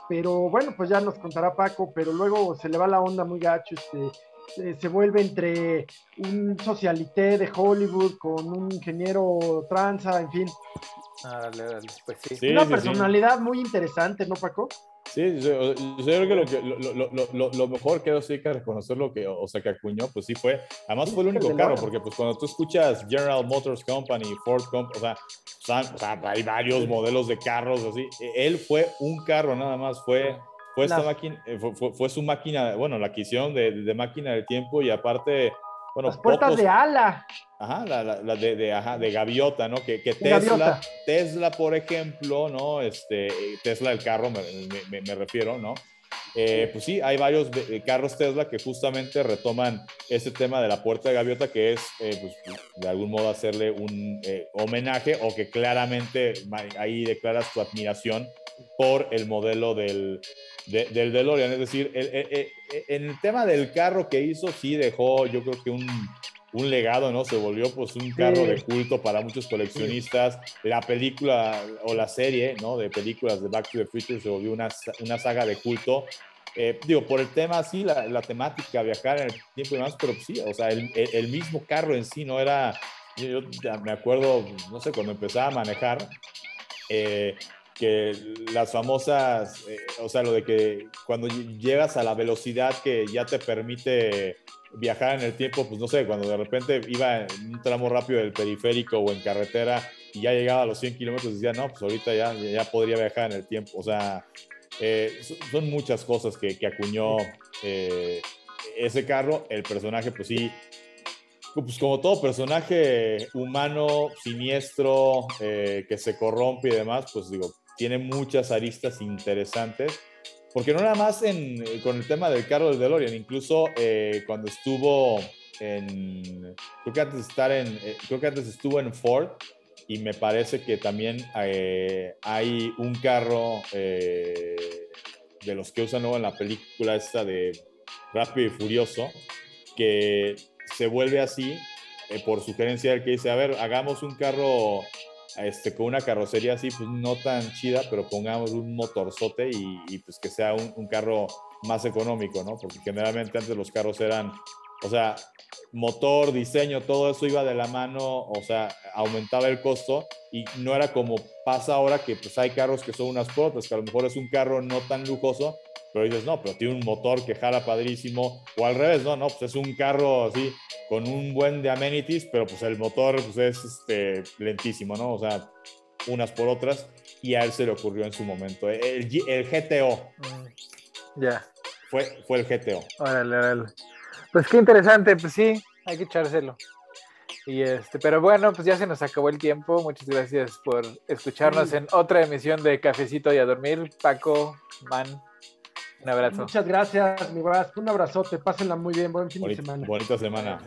pero bueno, pues ya nos contará Paco, pero luego se le va la onda muy gacho, este, se vuelve entre un socialité de Hollywood con un ingeniero tranza, en fin. Ah, dale, pues sí. Una personalidad muy interesante, ¿no, Paco? Sí, yo, creo que, lo, que lo, lo, lo, mejor que sí que reconocer lo que, o sea, que acuñó, pues sí fue, además fue el único carro, porque pues cuando tú escuchas General Motors Company, Ford Company, o sea, o sea, hay varios modelos de carros así, e, él fue un carro nada más, fue, fue, esta máquina, eh, fue, fue, su máquina, bueno, la adquisición de, de máquina del tiempo y aparte las puertas de ala. Ajá, la, la, de, de, ajá, de gaviota, ¿no? Que, que Tesla, Tesla, por ejemplo, ¿no? Este, Tesla, el carro, me, me, me refiero, ¿no? Eh, pues sí, hay varios eh, carros Tesla que justamente retoman ese tema de la puerta de gaviota, que es eh, pues, de algún modo hacerle un homenaje o que claramente ahí declaras tu admiración por el modelo del, del DeLorean. Es decir, en el tema del carro que hizo, sí dejó, yo creo que un, un legado, ¿no? Se volvió pues un carro de culto para muchos coleccionistas. La película o la serie, ¿no? De películas de Back to the Future se volvió una, una saga de culto. Eh, digo, por el tema, sí, la, la, temática, viajar en el tiempo y demás, pero sí, o sea, el, el, mismo carro en sí no era, yo me acuerdo, no sé, cuando empezaba a manejar, eh, que las famosas, eh, o sea, lo de que cuando llegas a la velocidad que ya te permite viajar en el tiempo, pues no sé, cuando de repente iba en un tramo rápido del periférico o en carretera y ya llegaba a los 100 kilómetros, decía, no, pues ahorita ya, ya podría viajar en el tiempo. O sea, eh, son muchas cosas que, acuñó eh, ese carro. El personaje, pues sí, pues como todo personaje humano, siniestro, que se corrompe y demás, pues digo, tiene muchas aristas interesantes. Porque no nada más en, con el tema del carro del DeLorean, incluso eh, cuando estuvo en, creo que antes estar en, eh, creo que antes estuvo en Ford y me parece que también eh, hay un carro de los que usan luego en la película esta de Rápido y Furioso que se vuelve así por sugerencia del que dice, a ver, hagamos un carro este, con una carrocería así, pues no tan chida, pero pongamos un motorzote y, pues que sea un, carro más económico, ¿no? Porque generalmente antes los carros eran, o sea, motor, diseño, todo eso iba de la mano, o sea, aumentaba el costo y no era como pasa ahora que pues hay carros que son unas protas, que a lo mejor es un carro no tan lujoso, pero dices, no, pero tiene un motor que jala padrísimo, o al revés, no, no, pues es un carro así, con un buen de amenities, pero pues el motor pues es este, lentísimo, ¿no? O sea, unas por otras, y a él se le ocurrió en su momento. El, el GTO. Ya. Fue, fue el GTO. Órale, órale. Pues qué interesante, pues sí, hay que echárselo. Y este, pero bueno, pues ya se nos acabó el tiempo. Muchas gracias por escucharnos en otra emisión de Cafecito y a dormir. Paco, Man, un abrazo. Muchas gracias, mi Un abrazote. Pásenla muy bien. Buen fin de semana. Bonita semana.